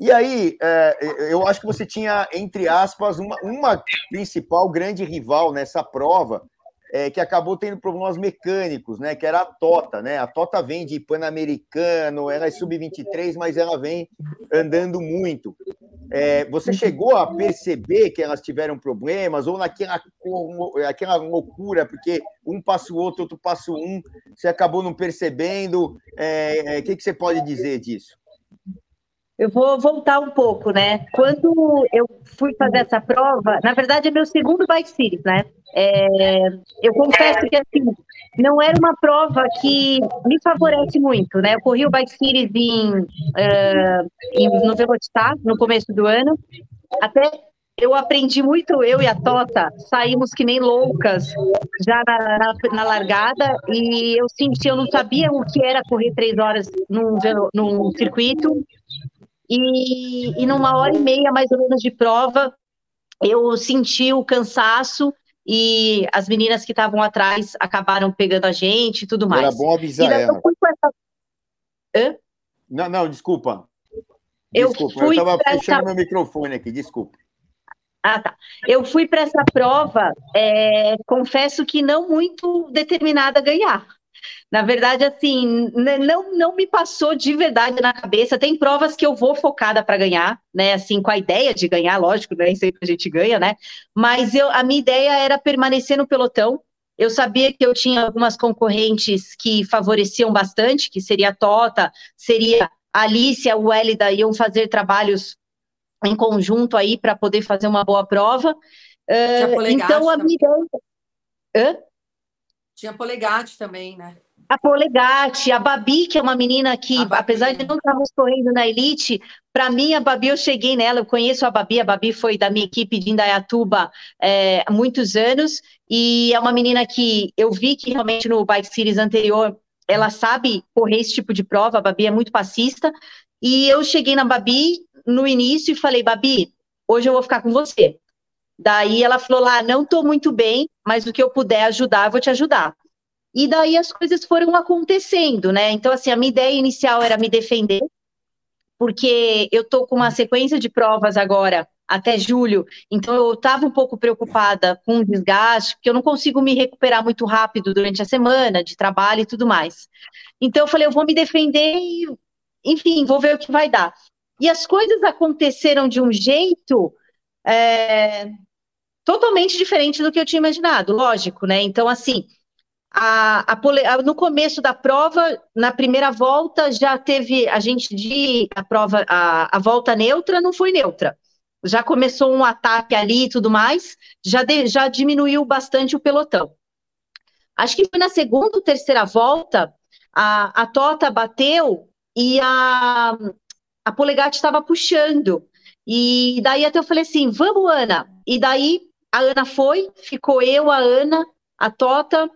Speaker 1: E aí, é, eu acho que você tinha, entre aspas, uma, uma principal grande rival nessa prova, é, que acabou tendo problemas mecânicos, né? Que era a Tota, né? A Tota vem de Pan-Americano, ela é sub-23, mas ela vem andando muito. É, você chegou a perceber que elas tiveram problemas, ou naquela aquela loucura, porque um passa o outro, outro passa um, você acabou não percebendo? O é, é, que, que você pode dizer disso?
Speaker 2: Eu vou voltar um pouco, né? Quando eu fui fazer essa prova, na verdade é meu segundo Bike Series, né? É, eu confesso que assim, não era uma prova que me favorece muito, né? Eu corri o Bike Series em, uh, em, no Velocitar, no começo do ano, até eu aprendi muito, eu e a Tota, saímos que nem loucas já na, na, na, largada. E eu senti, eu não sabia o que era correr três horas num, num circuito. E, e numa hora e meia mais ou menos de prova eu senti o cansaço e as meninas que estavam atrás acabaram pegando a gente e tudo mais.
Speaker 1: Era bom avisar ela. Essa... Não, não, desculpa. Desculpa, eu, estava fechando essa... meu microfone aqui, desculpa.
Speaker 2: Ah, tá. Eu fui para essa prova, é, confesso que não muito determinada a ganhar. Na verdade, assim, não, não me passou de verdade na cabeça. Tem provas que eu vou focada para ganhar, né? Assim, com a ideia de ganhar, lógico, nem sempre a gente ganha, né? Mas eu, a minha ideia era permanecer no pelotão. Eu sabia que eu tinha algumas concorrentes que favoreciam bastante, que seria a Tota, seria a Alicia, o Elida, iam fazer trabalhos em conjunto aí para poder fazer uma boa prova. Uh, então, a minha ideia.
Speaker 3: Hã? Tinha polegate também, né?
Speaker 2: A Polegate, a Babi, que é uma menina que, apesar de não estarmos correndo na elite, para mim, a Babi, eu cheguei nela, eu conheço a Babi, a Babi foi da minha equipe de Indaiatuba é, há muitos anos, e é uma menina que eu vi que realmente no Bike Series anterior, ela sabe correr esse tipo de prova, a Babi é muito passista, e eu cheguei na Babi no início e falei, Babi, hoje eu vou ficar com você. Daí ela falou lá, não estou muito bem, mas o que eu puder ajudar, eu vou te ajudar. E daí as coisas foram acontecendo, né? Então, assim, a minha ideia inicial era me defender, porque eu tô com uma sequência de provas agora até julho. Então eu estava um pouco preocupada com o desgaste, porque eu não consigo me recuperar muito rápido durante a semana de trabalho e tudo mais. Então eu falei, eu vou me defender e, enfim, vou ver o que vai dar. E as coisas aconteceram de um jeito é, totalmente diferente do que eu tinha imaginado, lógico, né? Então, assim, a, a, no começo da prova, na primeira volta, já teve a gente de a prova, a, a volta neutra não foi neutra. Já começou um ataque ali e tudo mais, já, de, já diminuiu bastante o pelotão. Acho que foi na segunda ou terceira volta, a, a Tota bateu e a, a Polegate estava puxando. E daí até eu falei assim: vamos, Ana. E daí a Ana foi, ficou eu, a Ana, a Tota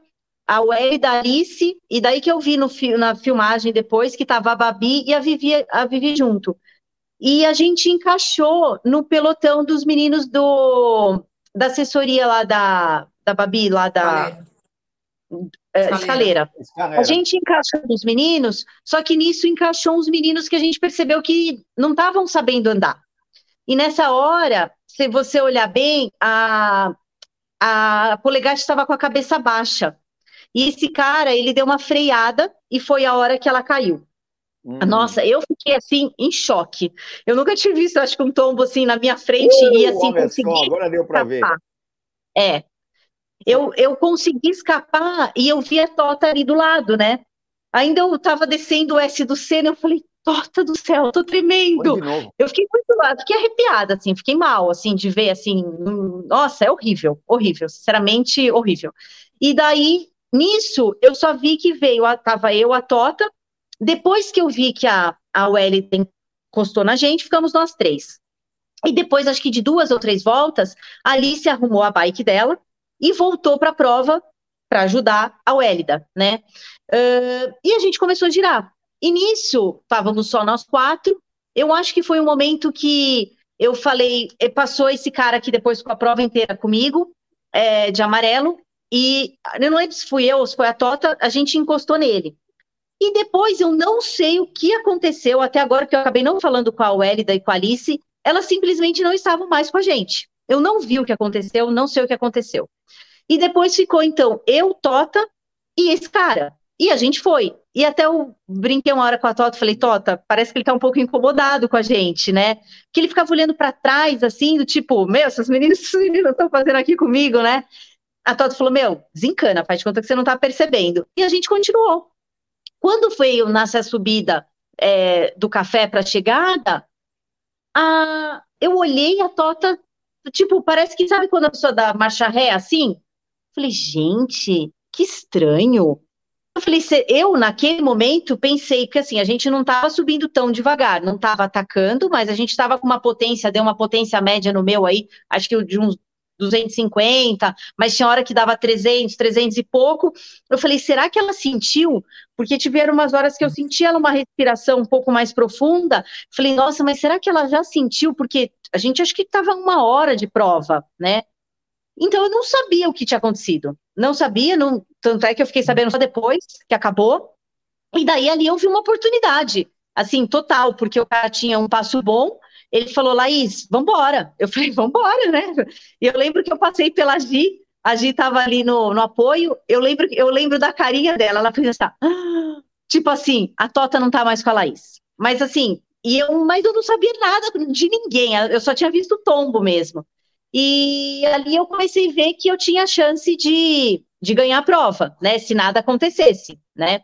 Speaker 2: a Welly da Alice, e daí que eu vi no, na filmagem depois que estava a Babi e a Vivi, a Vivi junto. E a gente encaixou no pelotão dos meninos do, da assessoria lá da, da Babi, lá da é, escaleira. escaleira. A gente encaixou os meninos, só que nisso encaixou uns meninos que a gente percebeu que não estavam sabendo andar. E nessa hora, se você olhar bem, a, a Polegate estava com a cabeça baixa. E esse cara, ele deu uma freada e foi a hora que ela caiu. Hum. Nossa, eu fiquei assim em choque. Eu nunca tinha visto, acho que um tombo assim na minha frente uh, e assim consegui. Só,
Speaker 1: agora deu para ver.
Speaker 2: É. Eu, eu consegui escapar e eu vi a Tota ali do lado, né? Ainda eu tava descendo o S do Senna, eu falei, Tota do céu, tô tremendo. Eu fiquei muito, fiquei arrepiada, assim, fiquei mal, assim, de ver, assim, nossa, é horrível, horrível, sinceramente, horrível. E daí Nisso, eu só vi que veio, estava eu, a Tota, depois que eu vi que a, a Wellington encostou na gente, ficamos nós três. E depois, acho que de duas ou três voltas, a Alice arrumou a bike dela e voltou para a prova para ajudar a Wélida, né? Uh, e a gente começou a girar. E nisso, estávamos só nós quatro. Eu acho que foi um momento que eu falei, eh, passou esse cara aqui depois com a prova inteira comigo, é, de amarelo, e eu não lembro se fui eu ou se foi a Tota, a gente encostou nele. E depois eu não sei o que aconteceu, até agora que eu acabei não falando com a Wélida e com a Alice, elas simplesmente não estavam mais com a gente. Eu não vi o que aconteceu, não sei o que aconteceu. E depois ficou, então, eu, Tota e esse cara. E a gente foi. E até eu brinquei uma hora com a Tota, falei, Tota, parece que ele tá um pouco incomodado com a gente, né? Que ele ficava olhando para trás, assim, do tipo, meu, essas meninas, essas meninas estão fazendo aqui comigo, né? A Toto falou: Meu, desencana, faz de conta que você não está percebendo. E a gente continuou. Quando veio nessa subida é, do café para chegada, a, eu olhei a Tota, tipo, parece que sabe quando a pessoa dá marcha ré assim? Falei, gente, que estranho. Eu falei, eu naquele momento pensei que assim, a gente não estava subindo tão devagar, não estava atacando, mas a gente estava com uma potência, deu uma potência média no meu aí, acho que de uns 250, mas tinha hora que dava 300, 300 e pouco. Eu falei, será que ela sentiu? Porque tiveram umas horas que eu senti ela uma respiração um pouco mais profunda. Falei, nossa, mas será que ela já sentiu? Porque a gente acho que estava uma hora de prova, né? Então eu não sabia o que tinha acontecido. Não sabia, não, tanto é que eu fiquei sabendo só depois que acabou. E daí ali eu vi uma oportunidade, assim, total, porque o cara tinha um passo bom, ele falou, Laís, vambora. Eu falei, vambora, né? E eu lembro que eu passei pela Gi, a Gi estava ali no, no apoio, eu lembro, eu lembro da carinha dela, ela fez assim, ah! tipo assim, a Tota não tá mais com a Laís. Mas assim, e eu, mas eu não sabia nada de ninguém, eu só tinha visto o tombo mesmo. E ali eu comecei a ver que eu tinha chance de, de ganhar a prova, né? Se nada acontecesse, né?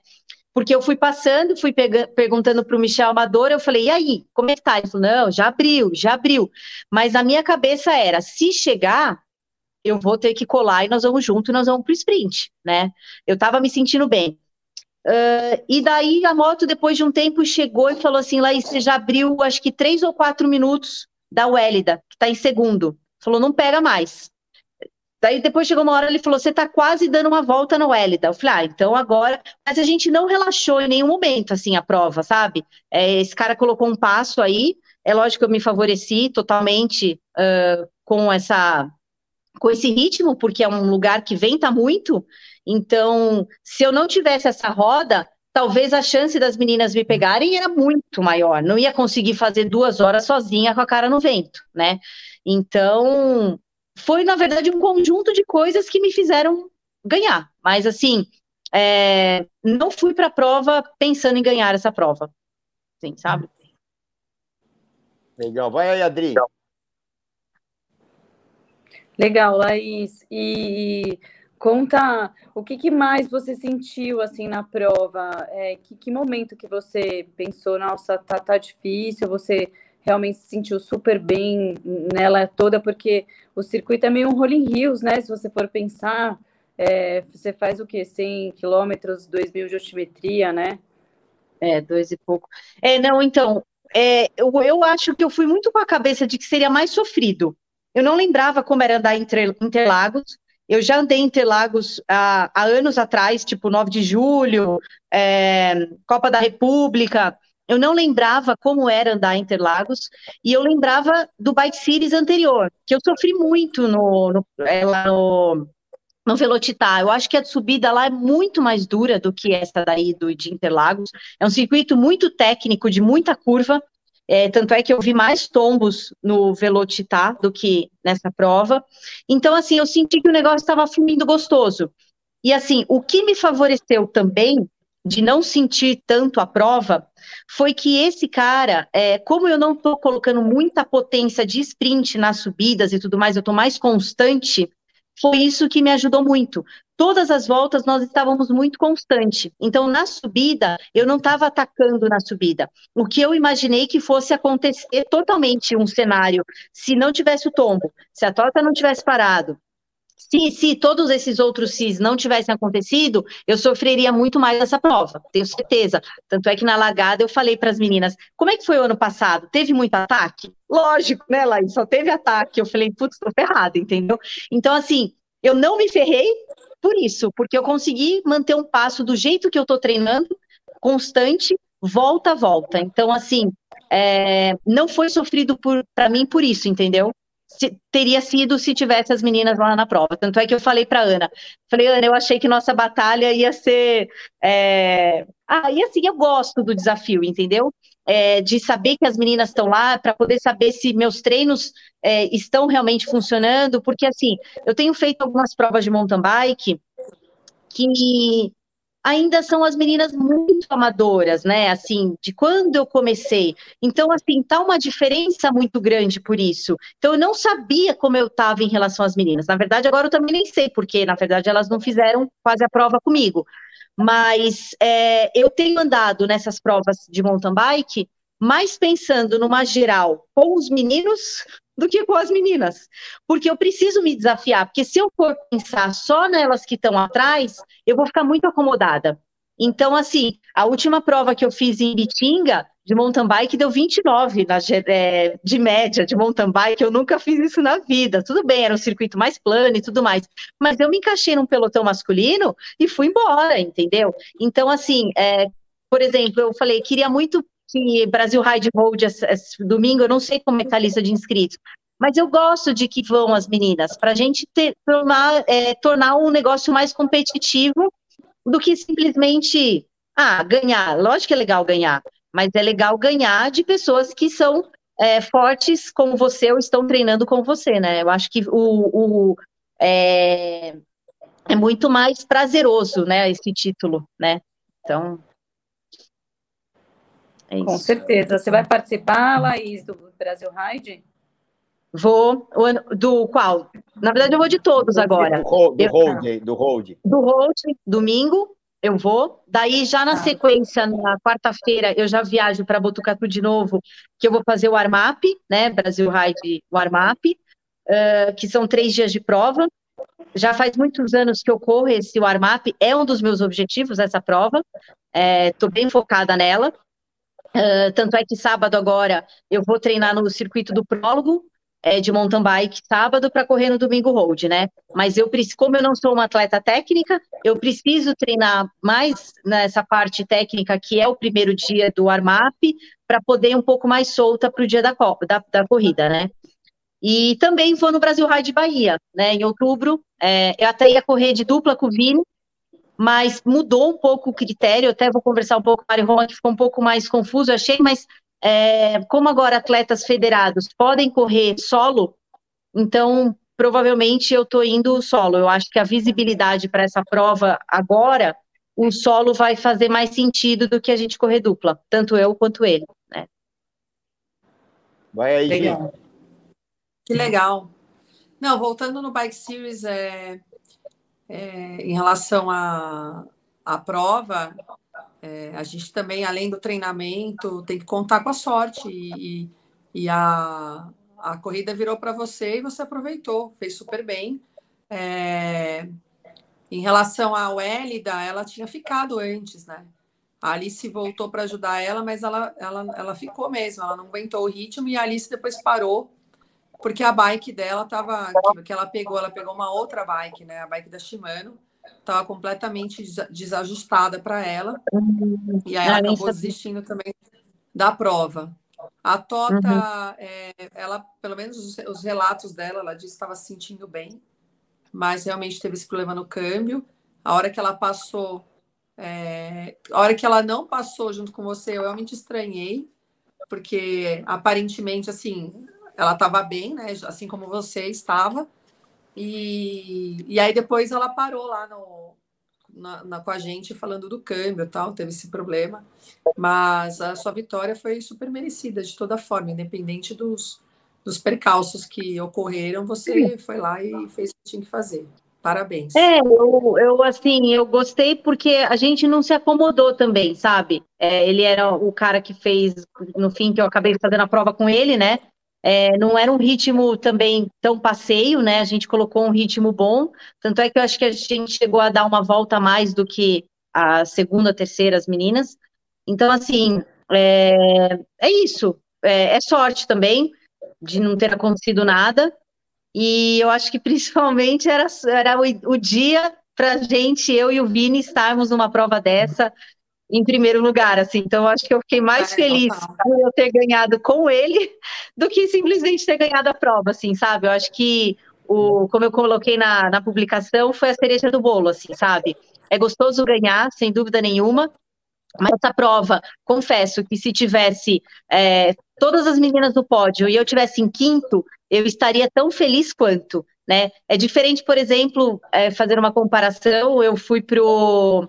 Speaker 2: Porque eu fui passando, fui perguntando para o Michel Amador, eu falei, e aí, como é que tá? Ele falou, não, já abriu, já abriu. Mas a minha cabeça era, se chegar, eu vou ter que colar e nós vamos junto e nós vamos para o sprint, né? Eu estava me sentindo bem. Uh, e daí a moto, depois de um tempo, chegou e falou assim, Laís, você já abriu, acho que três ou quatro minutos da Wélida, que está em segundo. Falou, não pega mais. Daí depois chegou uma hora ele falou: você está quase dando uma volta no Hélida. Eu falei: ah, então agora. Mas a gente não relaxou em nenhum momento, assim, a prova, sabe? É, esse cara colocou um passo aí. É lógico que eu me favoreci totalmente uh, com essa com esse ritmo, porque é um lugar que venta muito. Então, se eu não tivesse essa roda, talvez a chance das meninas me pegarem era muito maior. Não ia conseguir fazer duas horas sozinha com a cara no vento, né? Então, foi, na verdade, um conjunto de coisas que me fizeram ganhar. Mas, assim, é, não fui para a prova pensando em ganhar essa prova. Sim, sabe?
Speaker 1: Legal. Vai aí, Adri.
Speaker 5: Legal, Laís. E conta o que, que, mais você sentiu assim na prova? É, que, que, momento que você pensou, nossa, tá, tá difícil, você realmente se sentiu super bem nela toda, porque o circuito é meio um rolling hills, né? Se você for pensar, é, você faz o quê? 100 quilômetros, 2 mil de altimetria, né?
Speaker 2: É, dois e pouco. É, não, então, é, eu, eu acho que eu fui muito com a cabeça de que seria mais sofrido. Eu não lembrava como era andar em Interlagos. Eu já andei em Interlagos há, há anos atrás, tipo 9 de julho, é, Copa da República. Eu não lembrava como era andar em Interlagos, e eu lembrava do Bike Series anterior, que eu sofri muito no, no, é, no, no Velocitar. Eu acho que a subida lá é muito mais dura do que essa daí do, de Interlagos. É um circuito muito técnico, de muita curva. É, tanto é que eu vi mais tombos no Velocitar do que nessa prova. Então, assim, eu senti que o negócio estava fluindo gostoso. E, assim, o que me favoreceu também de não sentir tanto a prova foi que esse cara, é, como eu não estou colocando muita potência de sprint nas subidas e tudo mais, eu estou mais constante, foi isso que me ajudou muito. Todas as voltas nós estávamos muito constante. Então, na subida, eu não estava atacando na subida. O que eu imaginei que fosse acontecer totalmente um cenário, se não tivesse o tombo, se a torta não tivesse parado, se, se todos esses outros CIS não tivessem acontecido, eu sofreria muito mais essa prova, tenho certeza. Tanto é que na largada eu falei para as meninas: como é que foi o ano passado? Teve muito ataque? Lógico, né, Laís? Só teve ataque. Eu falei: putz, estou ferrada, entendeu? Então, assim, eu não me ferrei por isso, porque eu consegui manter um passo do jeito que eu estou treinando, constante, volta a volta. Então, assim, é, não foi sofrido para mim por isso, entendeu? Se, teria sido se tivesse as meninas lá na prova. Tanto é que eu falei para Ana, falei, Ana, eu achei que nossa batalha ia ser. É... Ah, e assim, eu gosto do desafio, entendeu? É, de saber que as meninas estão lá, para poder saber se meus treinos é, estão realmente funcionando, porque assim, eu tenho feito algumas provas de mountain bike que ainda são as meninas muito amadoras, né? Assim, de quando eu comecei. Então, assim, tá uma diferença muito grande por isso. Então, eu não sabia como eu estava em relação às meninas. Na verdade, agora eu também nem sei, porque, na verdade, elas não fizeram quase a prova comigo. Mas é, eu tenho andado nessas provas de mountain bike mais pensando numa geral com os meninos do que com as meninas. Porque eu preciso me desafiar, porque se eu for pensar só nelas que estão atrás, eu vou ficar muito acomodada. Então, assim, a última prova que eu fiz em Bitinga, de mountain bike, deu 29 na, é, de média de mountain bike. Eu nunca fiz isso na vida. Tudo bem, era um circuito mais plano e tudo mais. Mas eu me encaixei num pelotão masculino e fui embora, entendeu? Então, assim, é, por exemplo, eu falei, queria muito que Brasil Ride Road esse, esse domingo, eu não sei como é tá a lista de inscritos, mas eu gosto de que vão as meninas, para a gente ter, tornar, é, tornar um negócio mais competitivo do que simplesmente ah, ganhar. Lógico que é legal ganhar, mas é legal ganhar de pessoas que são é, fortes como você ou estão treinando com você, né? Eu acho que o, o é, é muito mais prazeroso, né? Esse título, né? Então,
Speaker 5: é Com certeza. Você vai participar, Laís, do Brasil Ride?
Speaker 2: Vou. Do qual? Na verdade, eu vou de todos agora.
Speaker 1: Do, hold, do hold, do hold.
Speaker 2: Do hold, domingo, eu vou. Daí, já na tá. sequência, na quarta-feira, eu já viajo para Botucatu de novo, que eu vou fazer o Armap, né? Brasil Ride, o Armap, uh, que são três dias de prova. Já faz muitos anos que eu corro esse Warmap, é um dos meus objetivos, essa prova. Estou é, bem focada nela. Uh, tanto é que sábado agora eu vou treinar no circuito do prólogo é, de mountain bike sábado para correr no domingo road, né? Mas eu como eu não sou uma atleta técnica, eu preciso treinar mais nessa parte técnica que é o primeiro dia do warm-up para poder ir um pouco mais solta para o dia da, da, da, corrida, né? E também vou no Brasil Ride Bahia, né? Em outubro, é, eu até ia correr de dupla com o Vini, mas mudou um pouco o critério. Até vou conversar um pouco com a Mari Roma, que ficou um pouco mais confuso, achei, mas é, como agora atletas federados podem correr solo, então provavelmente eu estou indo solo. Eu acho que a visibilidade para essa prova agora, o solo vai fazer mais sentido do que a gente correr dupla, tanto eu quanto ele. Né?
Speaker 1: Vai aí,
Speaker 3: legal. Que legal. Não, voltando no Bike Series, é, é, em relação à, prova, é, a gente também, além do treinamento, tem que contar com a sorte. E, e a, a corrida virou para você e você aproveitou, fez super bem. É, em relação à Wélida, ela tinha ficado antes, né? A Alice voltou para ajudar ela, mas ela, ela, ela ficou mesmo, ela não aguentou o ritmo e a Alice depois parou porque a bike dela tava que, ela pegou, ela pegou uma outra bike, né? A bike da Shimano estava completamente desajustada para ela e aí ela acabou desistindo também da prova. A Tota, uhum. é, ela, pelo menos os, os, relatos dela, ela disse que estava se sentindo bem, mas realmente teve esse problema no câmbio. A hora que ela passou, é, a hora que ela não passou junto com você, eu realmente estranhei, porque aparentemente, assim, ela estava bem, né? Assim como você estava. E, e aí depois ela parou lá no, na, na, com a gente falando do câmbio tal, teve esse problema. Mas a sua vitória foi super merecida de toda forma, independente dos, dos percalços que ocorreram, você foi lá e fez o que tinha que fazer. Parabéns.
Speaker 2: É, eu, eu assim, eu gostei porque a gente não se acomodou também, sabe? É, ele era o cara que fez, no fim, que eu acabei fazendo a prova com ele, né? É, não era um ritmo também tão passeio, né? A gente colocou um ritmo bom, tanto é que eu acho que a gente chegou a dar uma volta a mais do que a segunda, terceira, as meninas. Então, assim, é, é isso. É, é, sorte também de não ter acontecido nada. E eu acho que principalmente era, era o, o dia para a gente, eu e o Vini, estarmos numa prova dessa em primeiro lugar, assim. Então, acho que eu fiquei mais é, feliz total. por eu ter ganhado com ele do que simplesmente ter ganhado a prova, assim, sabe? Eu acho que, o, como eu coloquei na, na publicação, foi a cereja do bolo, assim, sabe? É gostoso ganhar, sem dúvida nenhuma, mas essa prova, confesso que se tivesse é, todas as meninas no pódio e eu tivesse em quinto, eu estaria tão feliz quanto, né? É diferente, por exemplo, é, fazer uma comparação, eu fui pro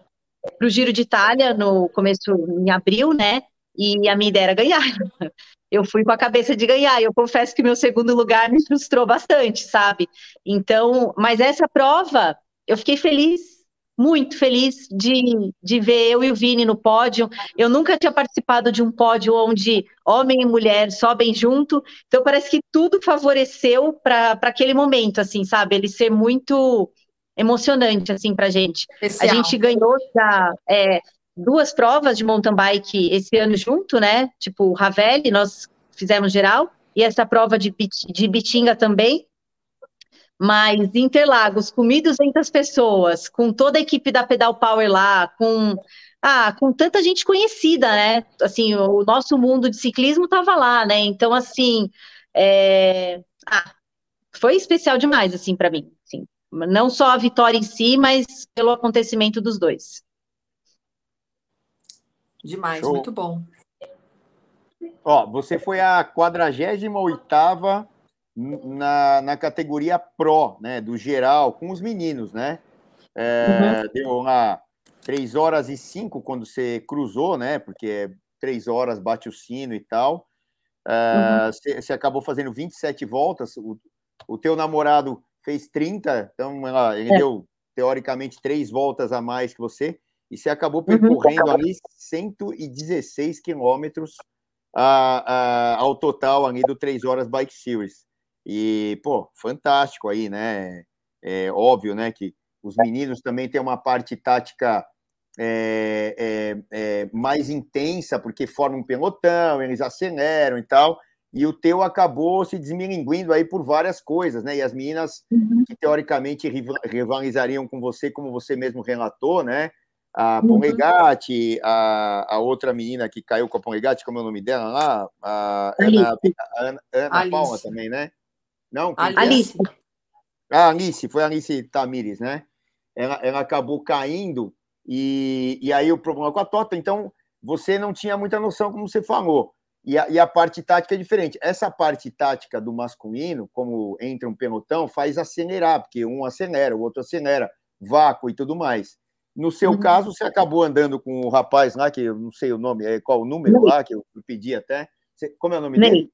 Speaker 2: para o Giro de Itália no começo, em abril, né? E a minha ideia era ganhar. Eu fui com a cabeça de ganhar. Eu confesso que meu segundo lugar me frustrou bastante, sabe? Então, mas essa prova, eu fiquei feliz, muito feliz de, de ver eu e o Vini no pódio. Eu nunca tinha participado de um pódio onde homem e mulher sobem junto. Então, parece que tudo favoreceu para aquele momento, assim, sabe? Ele ser muito emocionante, assim, pra gente. Especial. A gente ganhou já é, duas provas de mountain bike esse ano junto, né? Tipo, o Ravelli, nós fizemos geral, e essa prova de, de Bitinga também. Mas Interlagos, com 1.200 pessoas, com toda a equipe da Pedal Power lá, com ah, com tanta gente conhecida, né? Assim, o nosso mundo de ciclismo estava lá, né? Então, assim, é... ah, foi especial demais, assim, para mim. Não só a vitória em si, mas pelo acontecimento dos dois.
Speaker 3: Demais, Show. muito bom.
Speaker 1: Ó, você foi a 48ª na, na categoria Pro, né, do geral, com os meninos, né? É, uhum. Deu lá 3 horas e 5 quando você cruzou, né? Porque 3 horas bate o sino e tal. É, uhum. você, você acabou fazendo 27 voltas. O, o teu namorado fez 30, então ela, ele é. deu teoricamente três voltas a mais que você, e você acabou uhum. percorrendo uhum. ali 116 quilômetros ao total ali do 3 Horas Bike Series. E, pô, fantástico aí, né? É óbvio, né, que os meninos também têm uma parte tática é, é, é, mais intensa, porque formam um pelotão, eles aceleram e tal, e o teu acabou se desmilinguindo aí por várias coisas, né? E as meninas uhum. que teoricamente rivalizariam com você, como você mesmo relatou, né? A uhum. Polegatti, a, a outra menina que caiu com a Polegatti, como é o nome dela lá? A Ana, a Ana, Ana Palma também, né? Não?
Speaker 2: Alice.
Speaker 1: Ah, Alice, foi a Alice Tamires, né? ela, ela acabou caindo e, e aí o problema com a Tota, então você não tinha muita noção, como você falou. E a, e a, parte tática é diferente. Essa parte tática do masculino, como entra um pelotão, faz acelerar, porque um acelera, o outro acelera, vácuo e tudo mais. No seu uhum. caso, você acabou andando com o rapaz lá, que eu não sei o nome, é, qual o número Ney. lá, que eu pedi até. Como é o nome
Speaker 2: Ney.
Speaker 1: dele?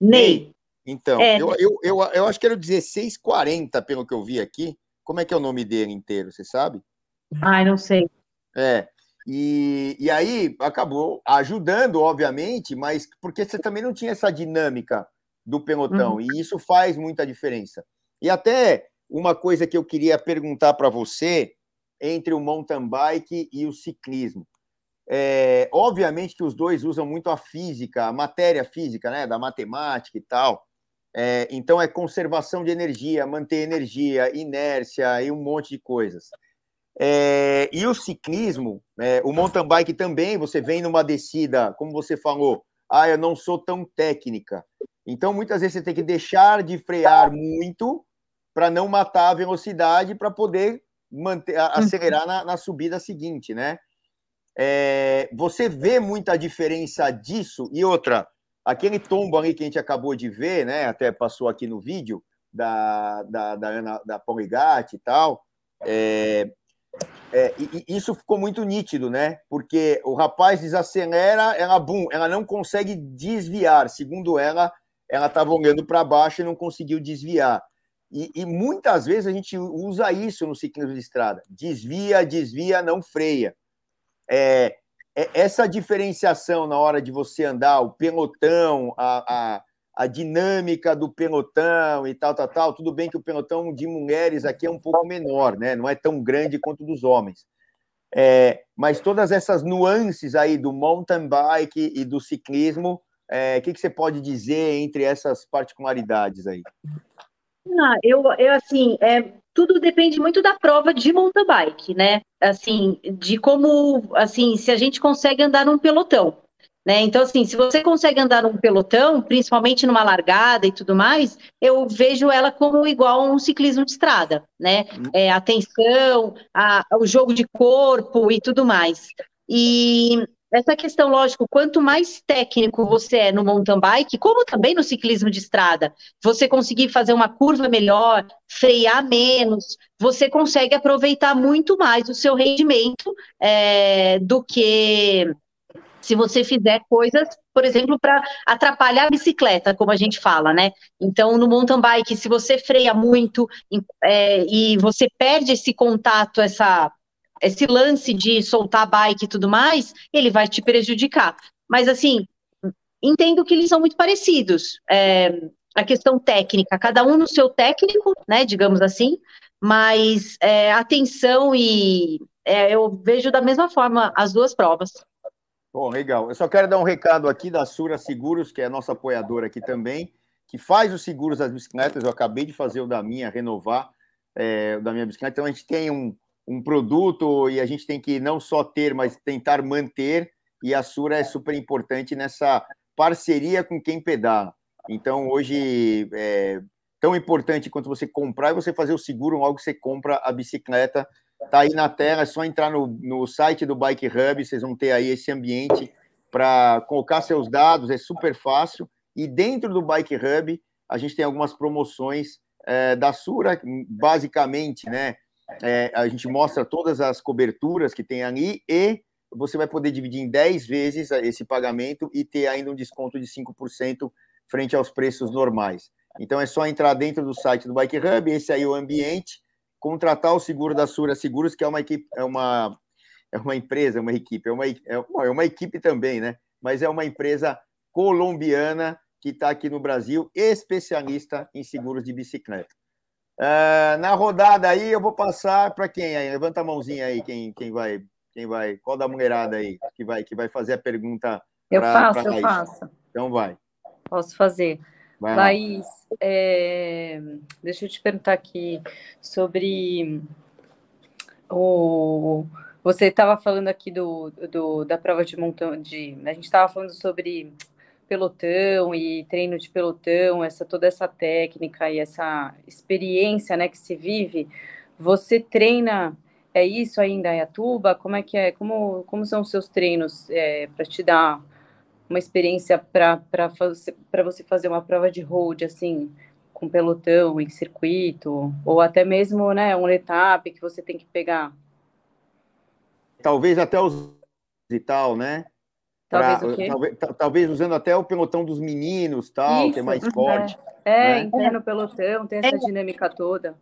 Speaker 2: Ney.
Speaker 1: Então, é. eu, eu, eu, eu acho que era 1640, pelo que eu vi aqui. Como é que é o nome dele inteiro, você sabe?
Speaker 2: Ai, não sei.
Speaker 1: É. E, e aí acabou ajudando, obviamente, mas porque você também não tinha essa dinâmica do pelotão, uhum. e isso faz muita diferença. E até uma coisa que eu queria perguntar para você entre o mountain bike e o ciclismo. É, obviamente que os dois usam muito a física, a matéria física, né, da matemática e tal. É, então é conservação de energia, manter energia, inércia e um monte de coisas. É, e o ciclismo, é, o mountain bike também, você vem numa descida, como você falou, ah, eu não sou tão técnica. Então, muitas vezes você tem que deixar de frear muito para não matar a velocidade para poder manter, uhum. acelerar na, na subida seguinte, né? É, você vê muita diferença disso e outra, aquele tombo ali que a gente acabou de ver, né? Até passou aqui no vídeo da, da, da Ana da Poligatti e tal. É, é, e, e isso ficou muito nítido, né? Porque o rapaz desacelera, ela boom, ela não consegue desviar. Segundo ela, ela estava olhando para baixo e não conseguiu desviar. E, e, muitas vezes a gente usa isso no ciclismo de estrada: desvia, desvia, não freia. É, é essa diferenciação na hora de você andar, o pelotão, a, a, a dinâmica do pelotão e tal, tal, tal. Tudo bem que o pelotão de mulheres aqui é um pouco menor, né? Não é tão grande quanto dos homens. É, mas todas essas nuances aí do mountain bike e do ciclismo, é, o que, que você pode dizer entre essas particularidades aí?
Speaker 2: Ah, eu, eu assim, é, tudo depende muito da prova de mountain bike, né? Assim, de como, assim, se a gente consegue andar num pelotão. Né? Então, assim, se você consegue andar num pelotão, principalmente numa largada e tudo mais, eu vejo ela como igual a um ciclismo de estrada, né? Uhum. É, atenção, a, o jogo de corpo e tudo mais. E essa questão, lógico, quanto mais técnico você é no mountain bike, como também no ciclismo de estrada, você conseguir fazer uma curva melhor, frear menos, você consegue aproveitar muito mais o seu rendimento é, do que se você fizer coisas, por exemplo, para atrapalhar a bicicleta, como a gente fala, né? Então, no mountain bike, se você freia muito é, e você perde esse contato, essa, esse lance de soltar a bike e tudo mais, ele vai te prejudicar. Mas, assim, entendo que eles são muito parecidos. É, a questão técnica, cada um no seu técnico, né, digamos assim, mas é, atenção e é, eu vejo da mesma forma as duas provas.
Speaker 1: Bom, legal. Eu só quero dar um recado aqui da Sura Seguros, que é a nossa apoiadora aqui também, que faz os seguros das bicicletas. Eu acabei de fazer o da minha, renovar é, o da minha bicicleta. Então, a gente tem um, um produto e a gente tem que não só ter, mas tentar manter. E a Sura é super importante nessa parceria com quem pedala. Então, hoje, é tão importante quanto você comprar é você fazer o seguro logo que você compra a bicicleta Tá aí na tela, é só entrar no, no site do Bike Hub, vocês vão ter aí esse ambiente para colocar seus dados, é super fácil. E dentro do Bike Hub, a gente tem algumas promoções é, da Sura, basicamente, né? É, a gente mostra todas as coberturas que tem ali e você vai poder dividir em 10 vezes esse pagamento e ter ainda um desconto de 5% frente aos preços normais. Então é só entrar dentro do site do Bike Hub, esse aí é o ambiente, contratar o seguro da Sura Seguros, que é uma equipe, é uma, é uma empresa, uma equipe, é uma, é uma equipe também, né? Mas é uma empresa colombiana que está aqui no Brasil, especialista em seguros de bicicleta. Uh, na rodada aí, eu vou passar para quem aí? Levanta a mãozinha aí, quem, quem vai, quem vai, qual da mulherada aí que vai, que vai fazer a pergunta?
Speaker 5: Eu pra, faço, pra eu faço.
Speaker 1: Então vai.
Speaker 5: Posso fazer. Vai Laís, é, deixa eu te perguntar aqui sobre o. Você estava falando aqui do, do, da prova de montão de. A gente estava falando sobre pelotão e treino de pelotão, essa toda essa técnica e essa experiência né, que se vive. você treina é isso ainda em Atuba? Como é que é? Como, como são os seus treinos é, para te dar uma experiência para você fazer uma prova de road, assim, com pelotão, em circuito, ou até mesmo, né, um etapa que você tem que pegar?
Speaker 1: Talvez até os e tal, né?
Speaker 5: Talvez pra, o quê?
Speaker 1: Talvez, talvez, usando até o pelotão dos meninos, tal, Isso, que é mais forte.
Speaker 5: É, é né? entrar no pelotão, tem essa é. dinâmica toda.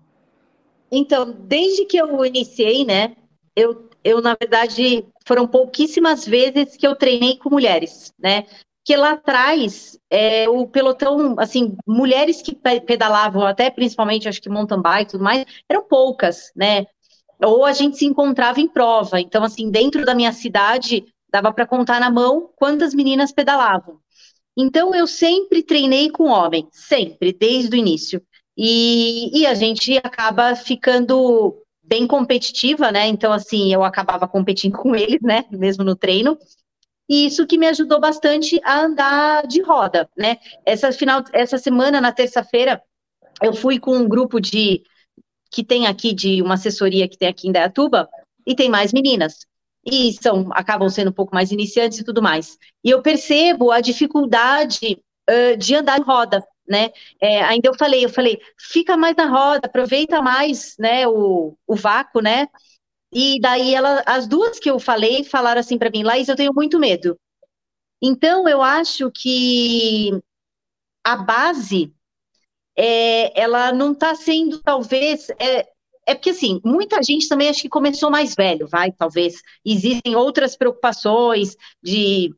Speaker 2: Então, desde que eu iniciei, né, eu, eu, na verdade, foram pouquíssimas vezes que eu treinei com mulheres, né? Que lá atrás, é, o pelotão, assim, mulheres que pedalavam, até principalmente, acho que mountain bike e tudo mais, eram poucas, né? Ou a gente se encontrava em prova. Então, assim, dentro da minha cidade, dava para contar na mão quantas meninas pedalavam. Então, eu sempre treinei com homem, sempre, desde o início. E, e a gente acaba ficando bem competitiva, né? Então, assim, eu acabava competindo com eles, né? Mesmo no treino. E isso que me ajudou bastante a andar de roda, né? Essa final, essa semana, na terça-feira, eu fui com um grupo de que tem aqui de uma assessoria que tem aqui em Dayatuba e tem mais meninas. E são acabam sendo um pouco mais iniciantes e tudo mais. E eu percebo a dificuldade uh, de andar em roda, né? É, ainda eu falei, eu falei, fica mais na roda, aproveita mais, né, o, o vácuo, né? E daí ela, as duas que eu falei falaram assim para mim, Laís, eu tenho muito medo. Então eu acho que a base é, ela não está sendo talvez é, é porque assim muita gente também acho que começou mais velho, vai talvez existem outras preocupações de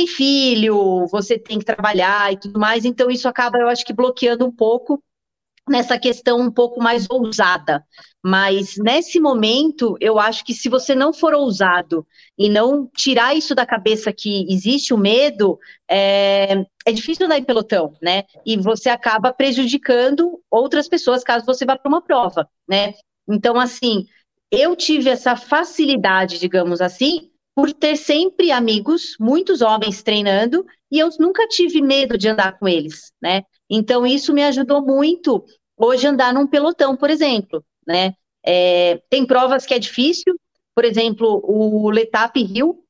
Speaker 2: tem filho, você tem que trabalhar e tudo mais, então isso acaba, eu acho que bloqueando um pouco nessa questão um pouco mais ousada. Mas nesse momento, eu acho que se você não for ousado e não tirar isso da cabeça que existe o medo, é, é difícil andar em pelotão, né? E você acaba prejudicando outras pessoas caso você vá para uma prova, né? Então, assim, eu tive essa facilidade, digamos assim, por ter sempre amigos, muitos homens treinando, e eu nunca tive medo de andar com eles, né? Então, isso me ajudou muito hoje andar num pelotão, por exemplo, né? É, tem provas que é difícil, por exemplo, o Letap Rio,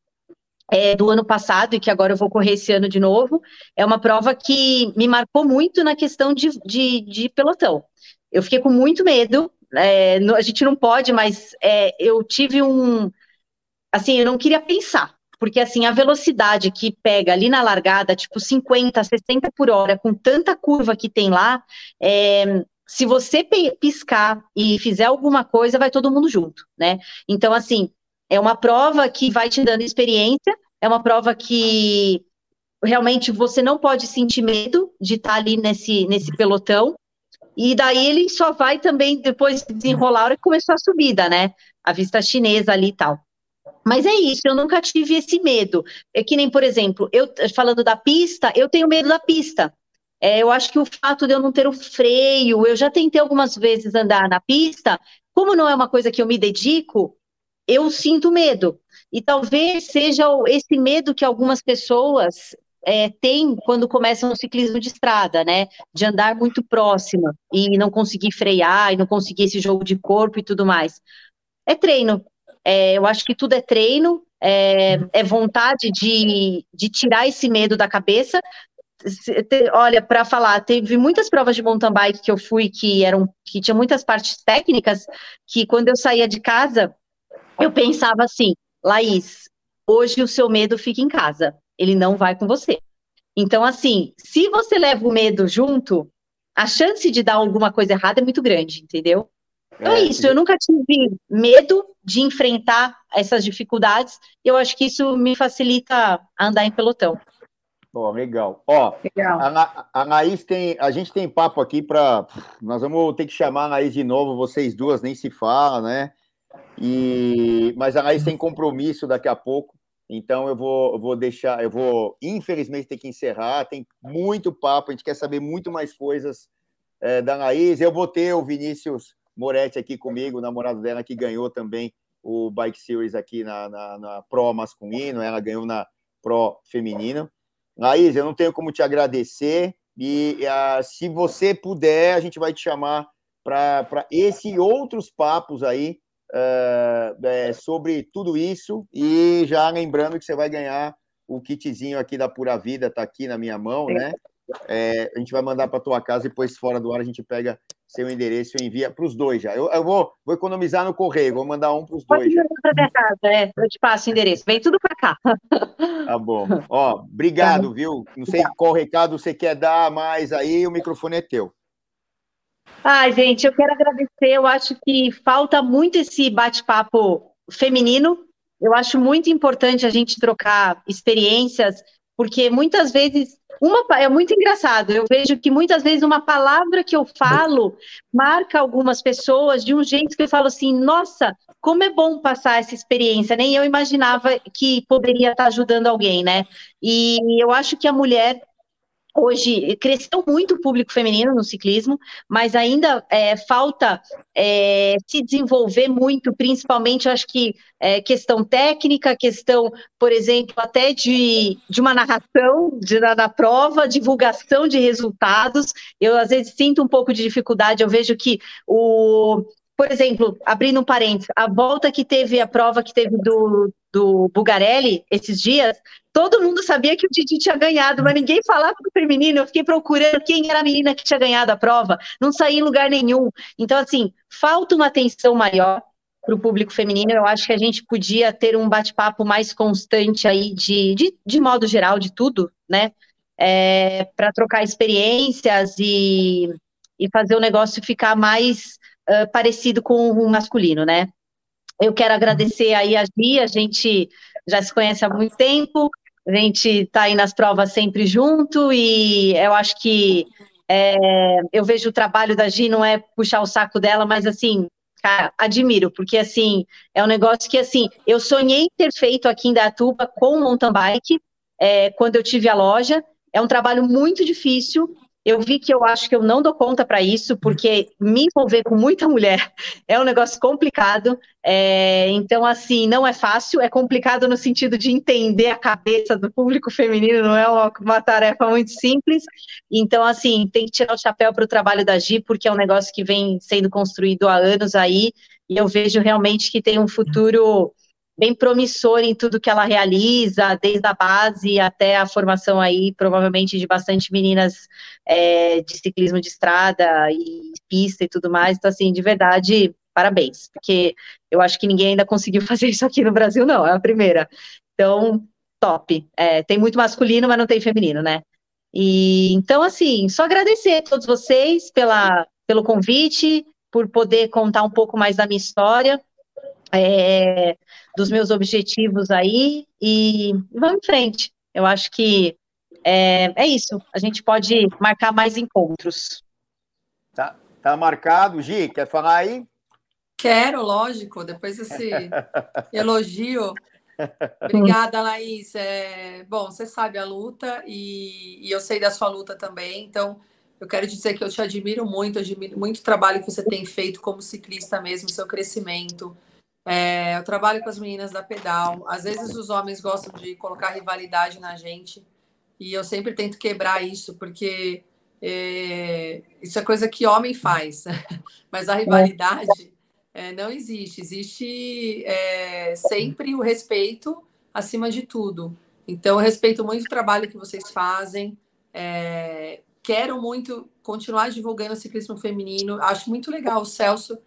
Speaker 2: é, do ano passado, e que agora eu vou correr esse ano de novo, é uma prova que me marcou muito na questão de, de, de pelotão. Eu fiquei com muito medo, é, a gente não pode, mas é, eu tive um, assim, eu não queria pensar, porque assim, a velocidade que pega ali na largada, tipo 50, 60 por hora, com tanta curva que tem lá, é, se você piscar e fizer alguma coisa, vai todo mundo junto, né? Então, assim, é uma prova que vai te dando experiência, é uma prova que realmente você não pode sentir medo de estar ali nesse, nesse pelotão, e daí ele só vai também depois desenrolar que começou a subida, né? A vista chinesa ali e tal. Mas é isso, eu nunca tive esse medo. É que nem, por exemplo, eu falando da pista, eu tenho medo da pista. É, eu acho que o fato de eu não ter o freio, eu já tentei algumas vezes andar na pista, como não é uma coisa que eu me dedico, eu sinto medo. E talvez seja esse medo que algumas pessoas é, têm quando começam o ciclismo de estrada, né? De andar muito próxima e não conseguir frear, e não conseguir esse jogo de corpo e tudo mais. É treino, é, eu acho que tudo é treino, é, é vontade de, de tirar esse medo da cabeça. Olha, para falar, teve muitas provas de mountain bike que eu fui que eram que tinha muitas partes técnicas que quando eu saía de casa eu pensava assim, Laís, hoje o seu medo fica em casa, ele não vai com você. Então, assim, se você leva o medo junto, a chance de dar alguma coisa errada é muito grande, entendeu? Então é, é isso, eu nunca tive medo de enfrentar essas dificuldades, e eu acho que isso me facilita andar em pelotão.
Speaker 1: Ó, legal. Ó, legal. A, a Naís tem. A gente tem papo aqui para. Nós vamos ter que chamar a Naís de novo, vocês duas nem se falam, né? E, mas a Naís tem compromisso daqui a pouco, então eu vou, eu vou deixar, eu vou, infelizmente, ter que encerrar. Tem muito papo, a gente quer saber muito mais coisas é, da Naís. Eu vou ter o Vinícius Moretti aqui comigo, o namorado dela, que ganhou também o Bike Series aqui na, na, na Pro masculino, ela ganhou na Pro feminino. Laís, eu não tenho como te agradecer, e uh, se você puder, a gente vai te chamar para esse e outros papos aí uh, é, sobre tudo isso. E já lembrando que você vai ganhar o kitzinho aqui da Pura Vida, está aqui na minha mão, né? É, a gente vai mandar para tua casa e depois, fora do ar, a gente pega seu endereço e envia para os dois já. Eu, eu, vou, vou economizar no correio, vou mandar um para os dois. Pode
Speaker 2: para minha casa, é, eu te passo o endereço. Vem tudo para cá.
Speaker 1: Tá bom. Ó, obrigado, tá viu? Não sei qual recado você quer dar mais aí, o microfone é teu.
Speaker 2: Ai, gente, eu quero agradecer. Eu acho que falta muito esse bate-papo feminino. Eu acho muito importante a gente trocar experiências, porque muitas vezes uma é muito engraçado. Eu vejo que muitas vezes uma palavra que eu falo marca algumas pessoas de um jeito que eu falo assim: nossa, como é bom passar essa experiência. Nem eu imaginava que poderia estar ajudando alguém, né? E eu acho que a mulher hoje cresceu muito o público feminino no ciclismo, mas ainda é, falta é, se desenvolver muito, principalmente, acho que é, questão técnica, questão, por exemplo, até de, de uma narração de, na, na, prova, divulgação de resultados. Eu, às vezes, sinto um pouco de dificuldade, eu vejo que o. Por exemplo, abrindo um parênteses, a volta que teve, a prova que teve do, do Bugarelli esses dias, todo mundo sabia que o Didi tinha ganhado, mas ninguém falava do feminino. Eu fiquei procurando quem era a menina que tinha ganhado a prova, não saí em lugar nenhum. Então, assim, falta uma atenção maior para o público feminino. Eu acho que a gente podia ter um bate-papo mais constante aí, de, de, de modo geral, de tudo, né? É, para trocar experiências e, e fazer o negócio ficar mais parecido com o masculino, né? Eu quero agradecer aí a Gi, a gente já se conhece há muito tempo, a gente está aí nas provas sempre junto e eu acho que é, eu vejo o trabalho da Gi, não é puxar o saco dela, mas assim, cara, admiro, porque assim, é um negócio que assim, eu sonhei ter feito aqui em Datuba com mountain bike, é, quando eu tive a loja, é um trabalho muito difícil, eu vi que eu acho que eu não dou conta para isso, porque me envolver com muita mulher é um negócio complicado. É, então, assim, não é fácil, é complicado no sentido de entender a cabeça do público feminino, não é uma, uma tarefa muito simples. Então, assim, tem que tirar o chapéu para o trabalho da Gi, porque é um negócio que vem sendo construído há anos aí, e eu vejo realmente que tem um futuro bem promissor em tudo que ela realiza, desde a base até a formação aí, provavelmente de bastante meninas é, de ciclismo de estrada e pista e tudo mais. Então, assim, de verdade, parabéns, porque eu acho que ninguém ainda conseguiu fazer isso aqui no Brasil, não, é a primeira. Então, top. É, tem muito masculino, mas não tem feminino, né? E então, assim, só agradecer a todos vocês pela, pelo convite, por poder contar um pouco mais da minha história é, dos meus objetivos aí e vamos em frente. Eu acho que é, é isso. A gente pode marcar mais encontros.
Speaker 1: Tá, tá marcado, Gi. Quer falar aí?
Speaker 3: Quero, lógico. Depois desse elogio. Obrigada, Laís. É, bom, você sabe a luta e, e, eu sei da sua luta também. Então, eu quero dizer que eu te admiro muito, admiro muito o trabalho que você tem feito como ciclista mesmo, seu crescimento. É, eu trabalho com as meninas da Pedal. Às vezes os homens gostam de colocar rivalidade na gente e eu sempre tento quebrar isso, porque é, isso é coisa que homem faz, mas a rivalidade é, não existe. Existe é, sempre o respeito acima de tudo. Então, eu respeito muito o trabalho que vocês fazem. É, quero muito continuar divulgando o ciclismo feminino. Acho muito legal o Celso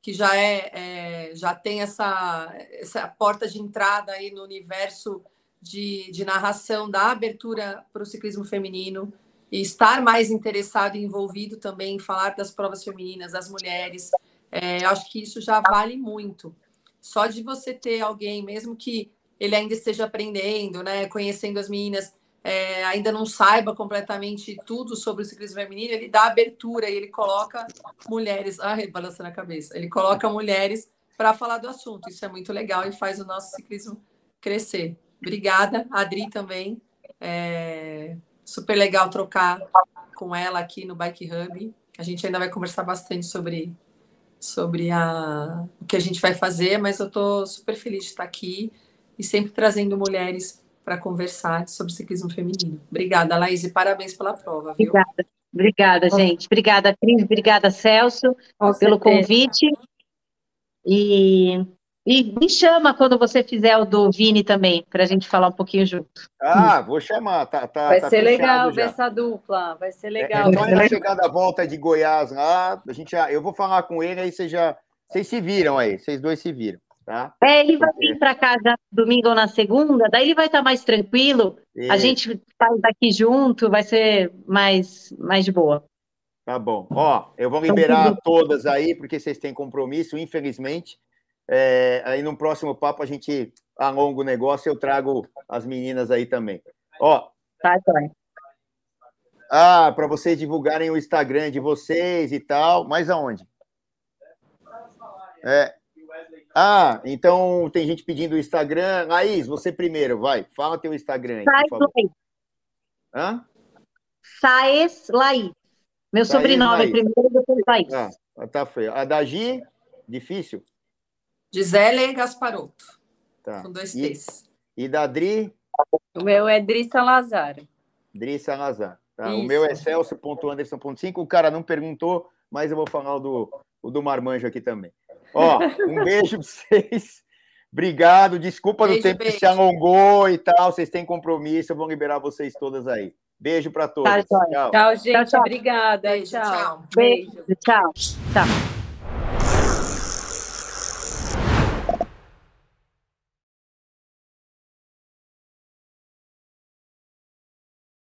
Speaker 3: que já é, é, já tem essa, essa porta de entrada aí no universo de, de narração da abertura para o ciclismo feminino e estar mais interessado e envolvido também em falar das provas femininas, das mulheres. É, acho que isso já vale muito. Só de você ter alguém, mesmo que ele ainda esteja aprendendo, né, conhecendo as meninas, é, ainda não saiba completamente tudo sobre o ciclismo feminino, ele dá abertura e ele coloca mulheres, ah, balançando a cabeça, ele coloca mulheres para falar do assunto. Isso é muito legal e faz o nosso ciclismo crescer. Obrigada, Adri também. É super legal trocar com ela aqui no Bike Hub. A gente ainda vai conversar bastante sobre, sobre a, o que a gente vai fazer, mas eu estou super feliz de estar aqui e sempre trazendo mulheres para conversar sobre ciclismo feminino. Obrigada, Laís, e parabéns pela prova. Viu?
Speaker 2: Obrigada. Obrigada, gente. Obrigada, Cris. Obrigada, Celso, Com pelo certeza. convite. E, e me chama quando você fizer o do Vini também, para a gente falar um pouquinho junto.
Speaker 1: Ah, vou chamar. Tá, tá,
Speaker 5: vai
Speaker 1: tá
Speaker 5: ser legal ver essa dupla. Vai ser legal.
Speaker 1: É, então, na chegada da volta de Goiás lá, a gente já, eu vou falar com ele, aí vocês já. Vocês se viram aí, vocês dois se viram. Tá?
Speaker 2: É, ele vai vir para casa domingo ou na segunda, daí ele vai estar tá mais tranquilo. Isso. A gente faz daqui junto, vai ser mais, mais de boa.
Speaker 1: Tá bom. Ó, eu vou liberar todas aí, porque vocês têm compromisso, infelizmente. É, aí no próximo papo a gente alonga o negócio e eu trago as meninas aí também. Ó. Tá, tá. Ah, para vocês divulgarem o Instagram de vocês e tal, mas aonde? É, ah, então tem gente pedindo o Instagram. Laís, você primeiro, vai. Fala teu Instagram aí, Saez Laís.
Speaker 2: Hã? Saez Laís. Meu Saez sobrenome Laís. primeiro, depois Laís.
Speaker 1: Ah, tá feio. A da Gi, difícil?
Speaker 3: Gisele Gasparotto. Tá. Com dois T's.
Speaker 1: E da Dri?
Speaker 5: O meu é Dri Salazar.
Speaker 1: Dri Salazar. Tá? O meu é celso.anderson.5. O cara não perguntou, mas eu vou falar o do, o do Marmanjo aqui também. Ó, um beijo para vocês. Obrigado. Desculpa beijo, do tempo beijo. que se alongou e tal. Vocês têm compromisso. Eu vou liberar vocês todas aí. Beijo para todos.
Speaker 5: Tá, tchau. tchau, gente. Tchau, tchau. Obrigada.
Speaker 2: Beijo, tchau. Beijo. Tchau. Tchau.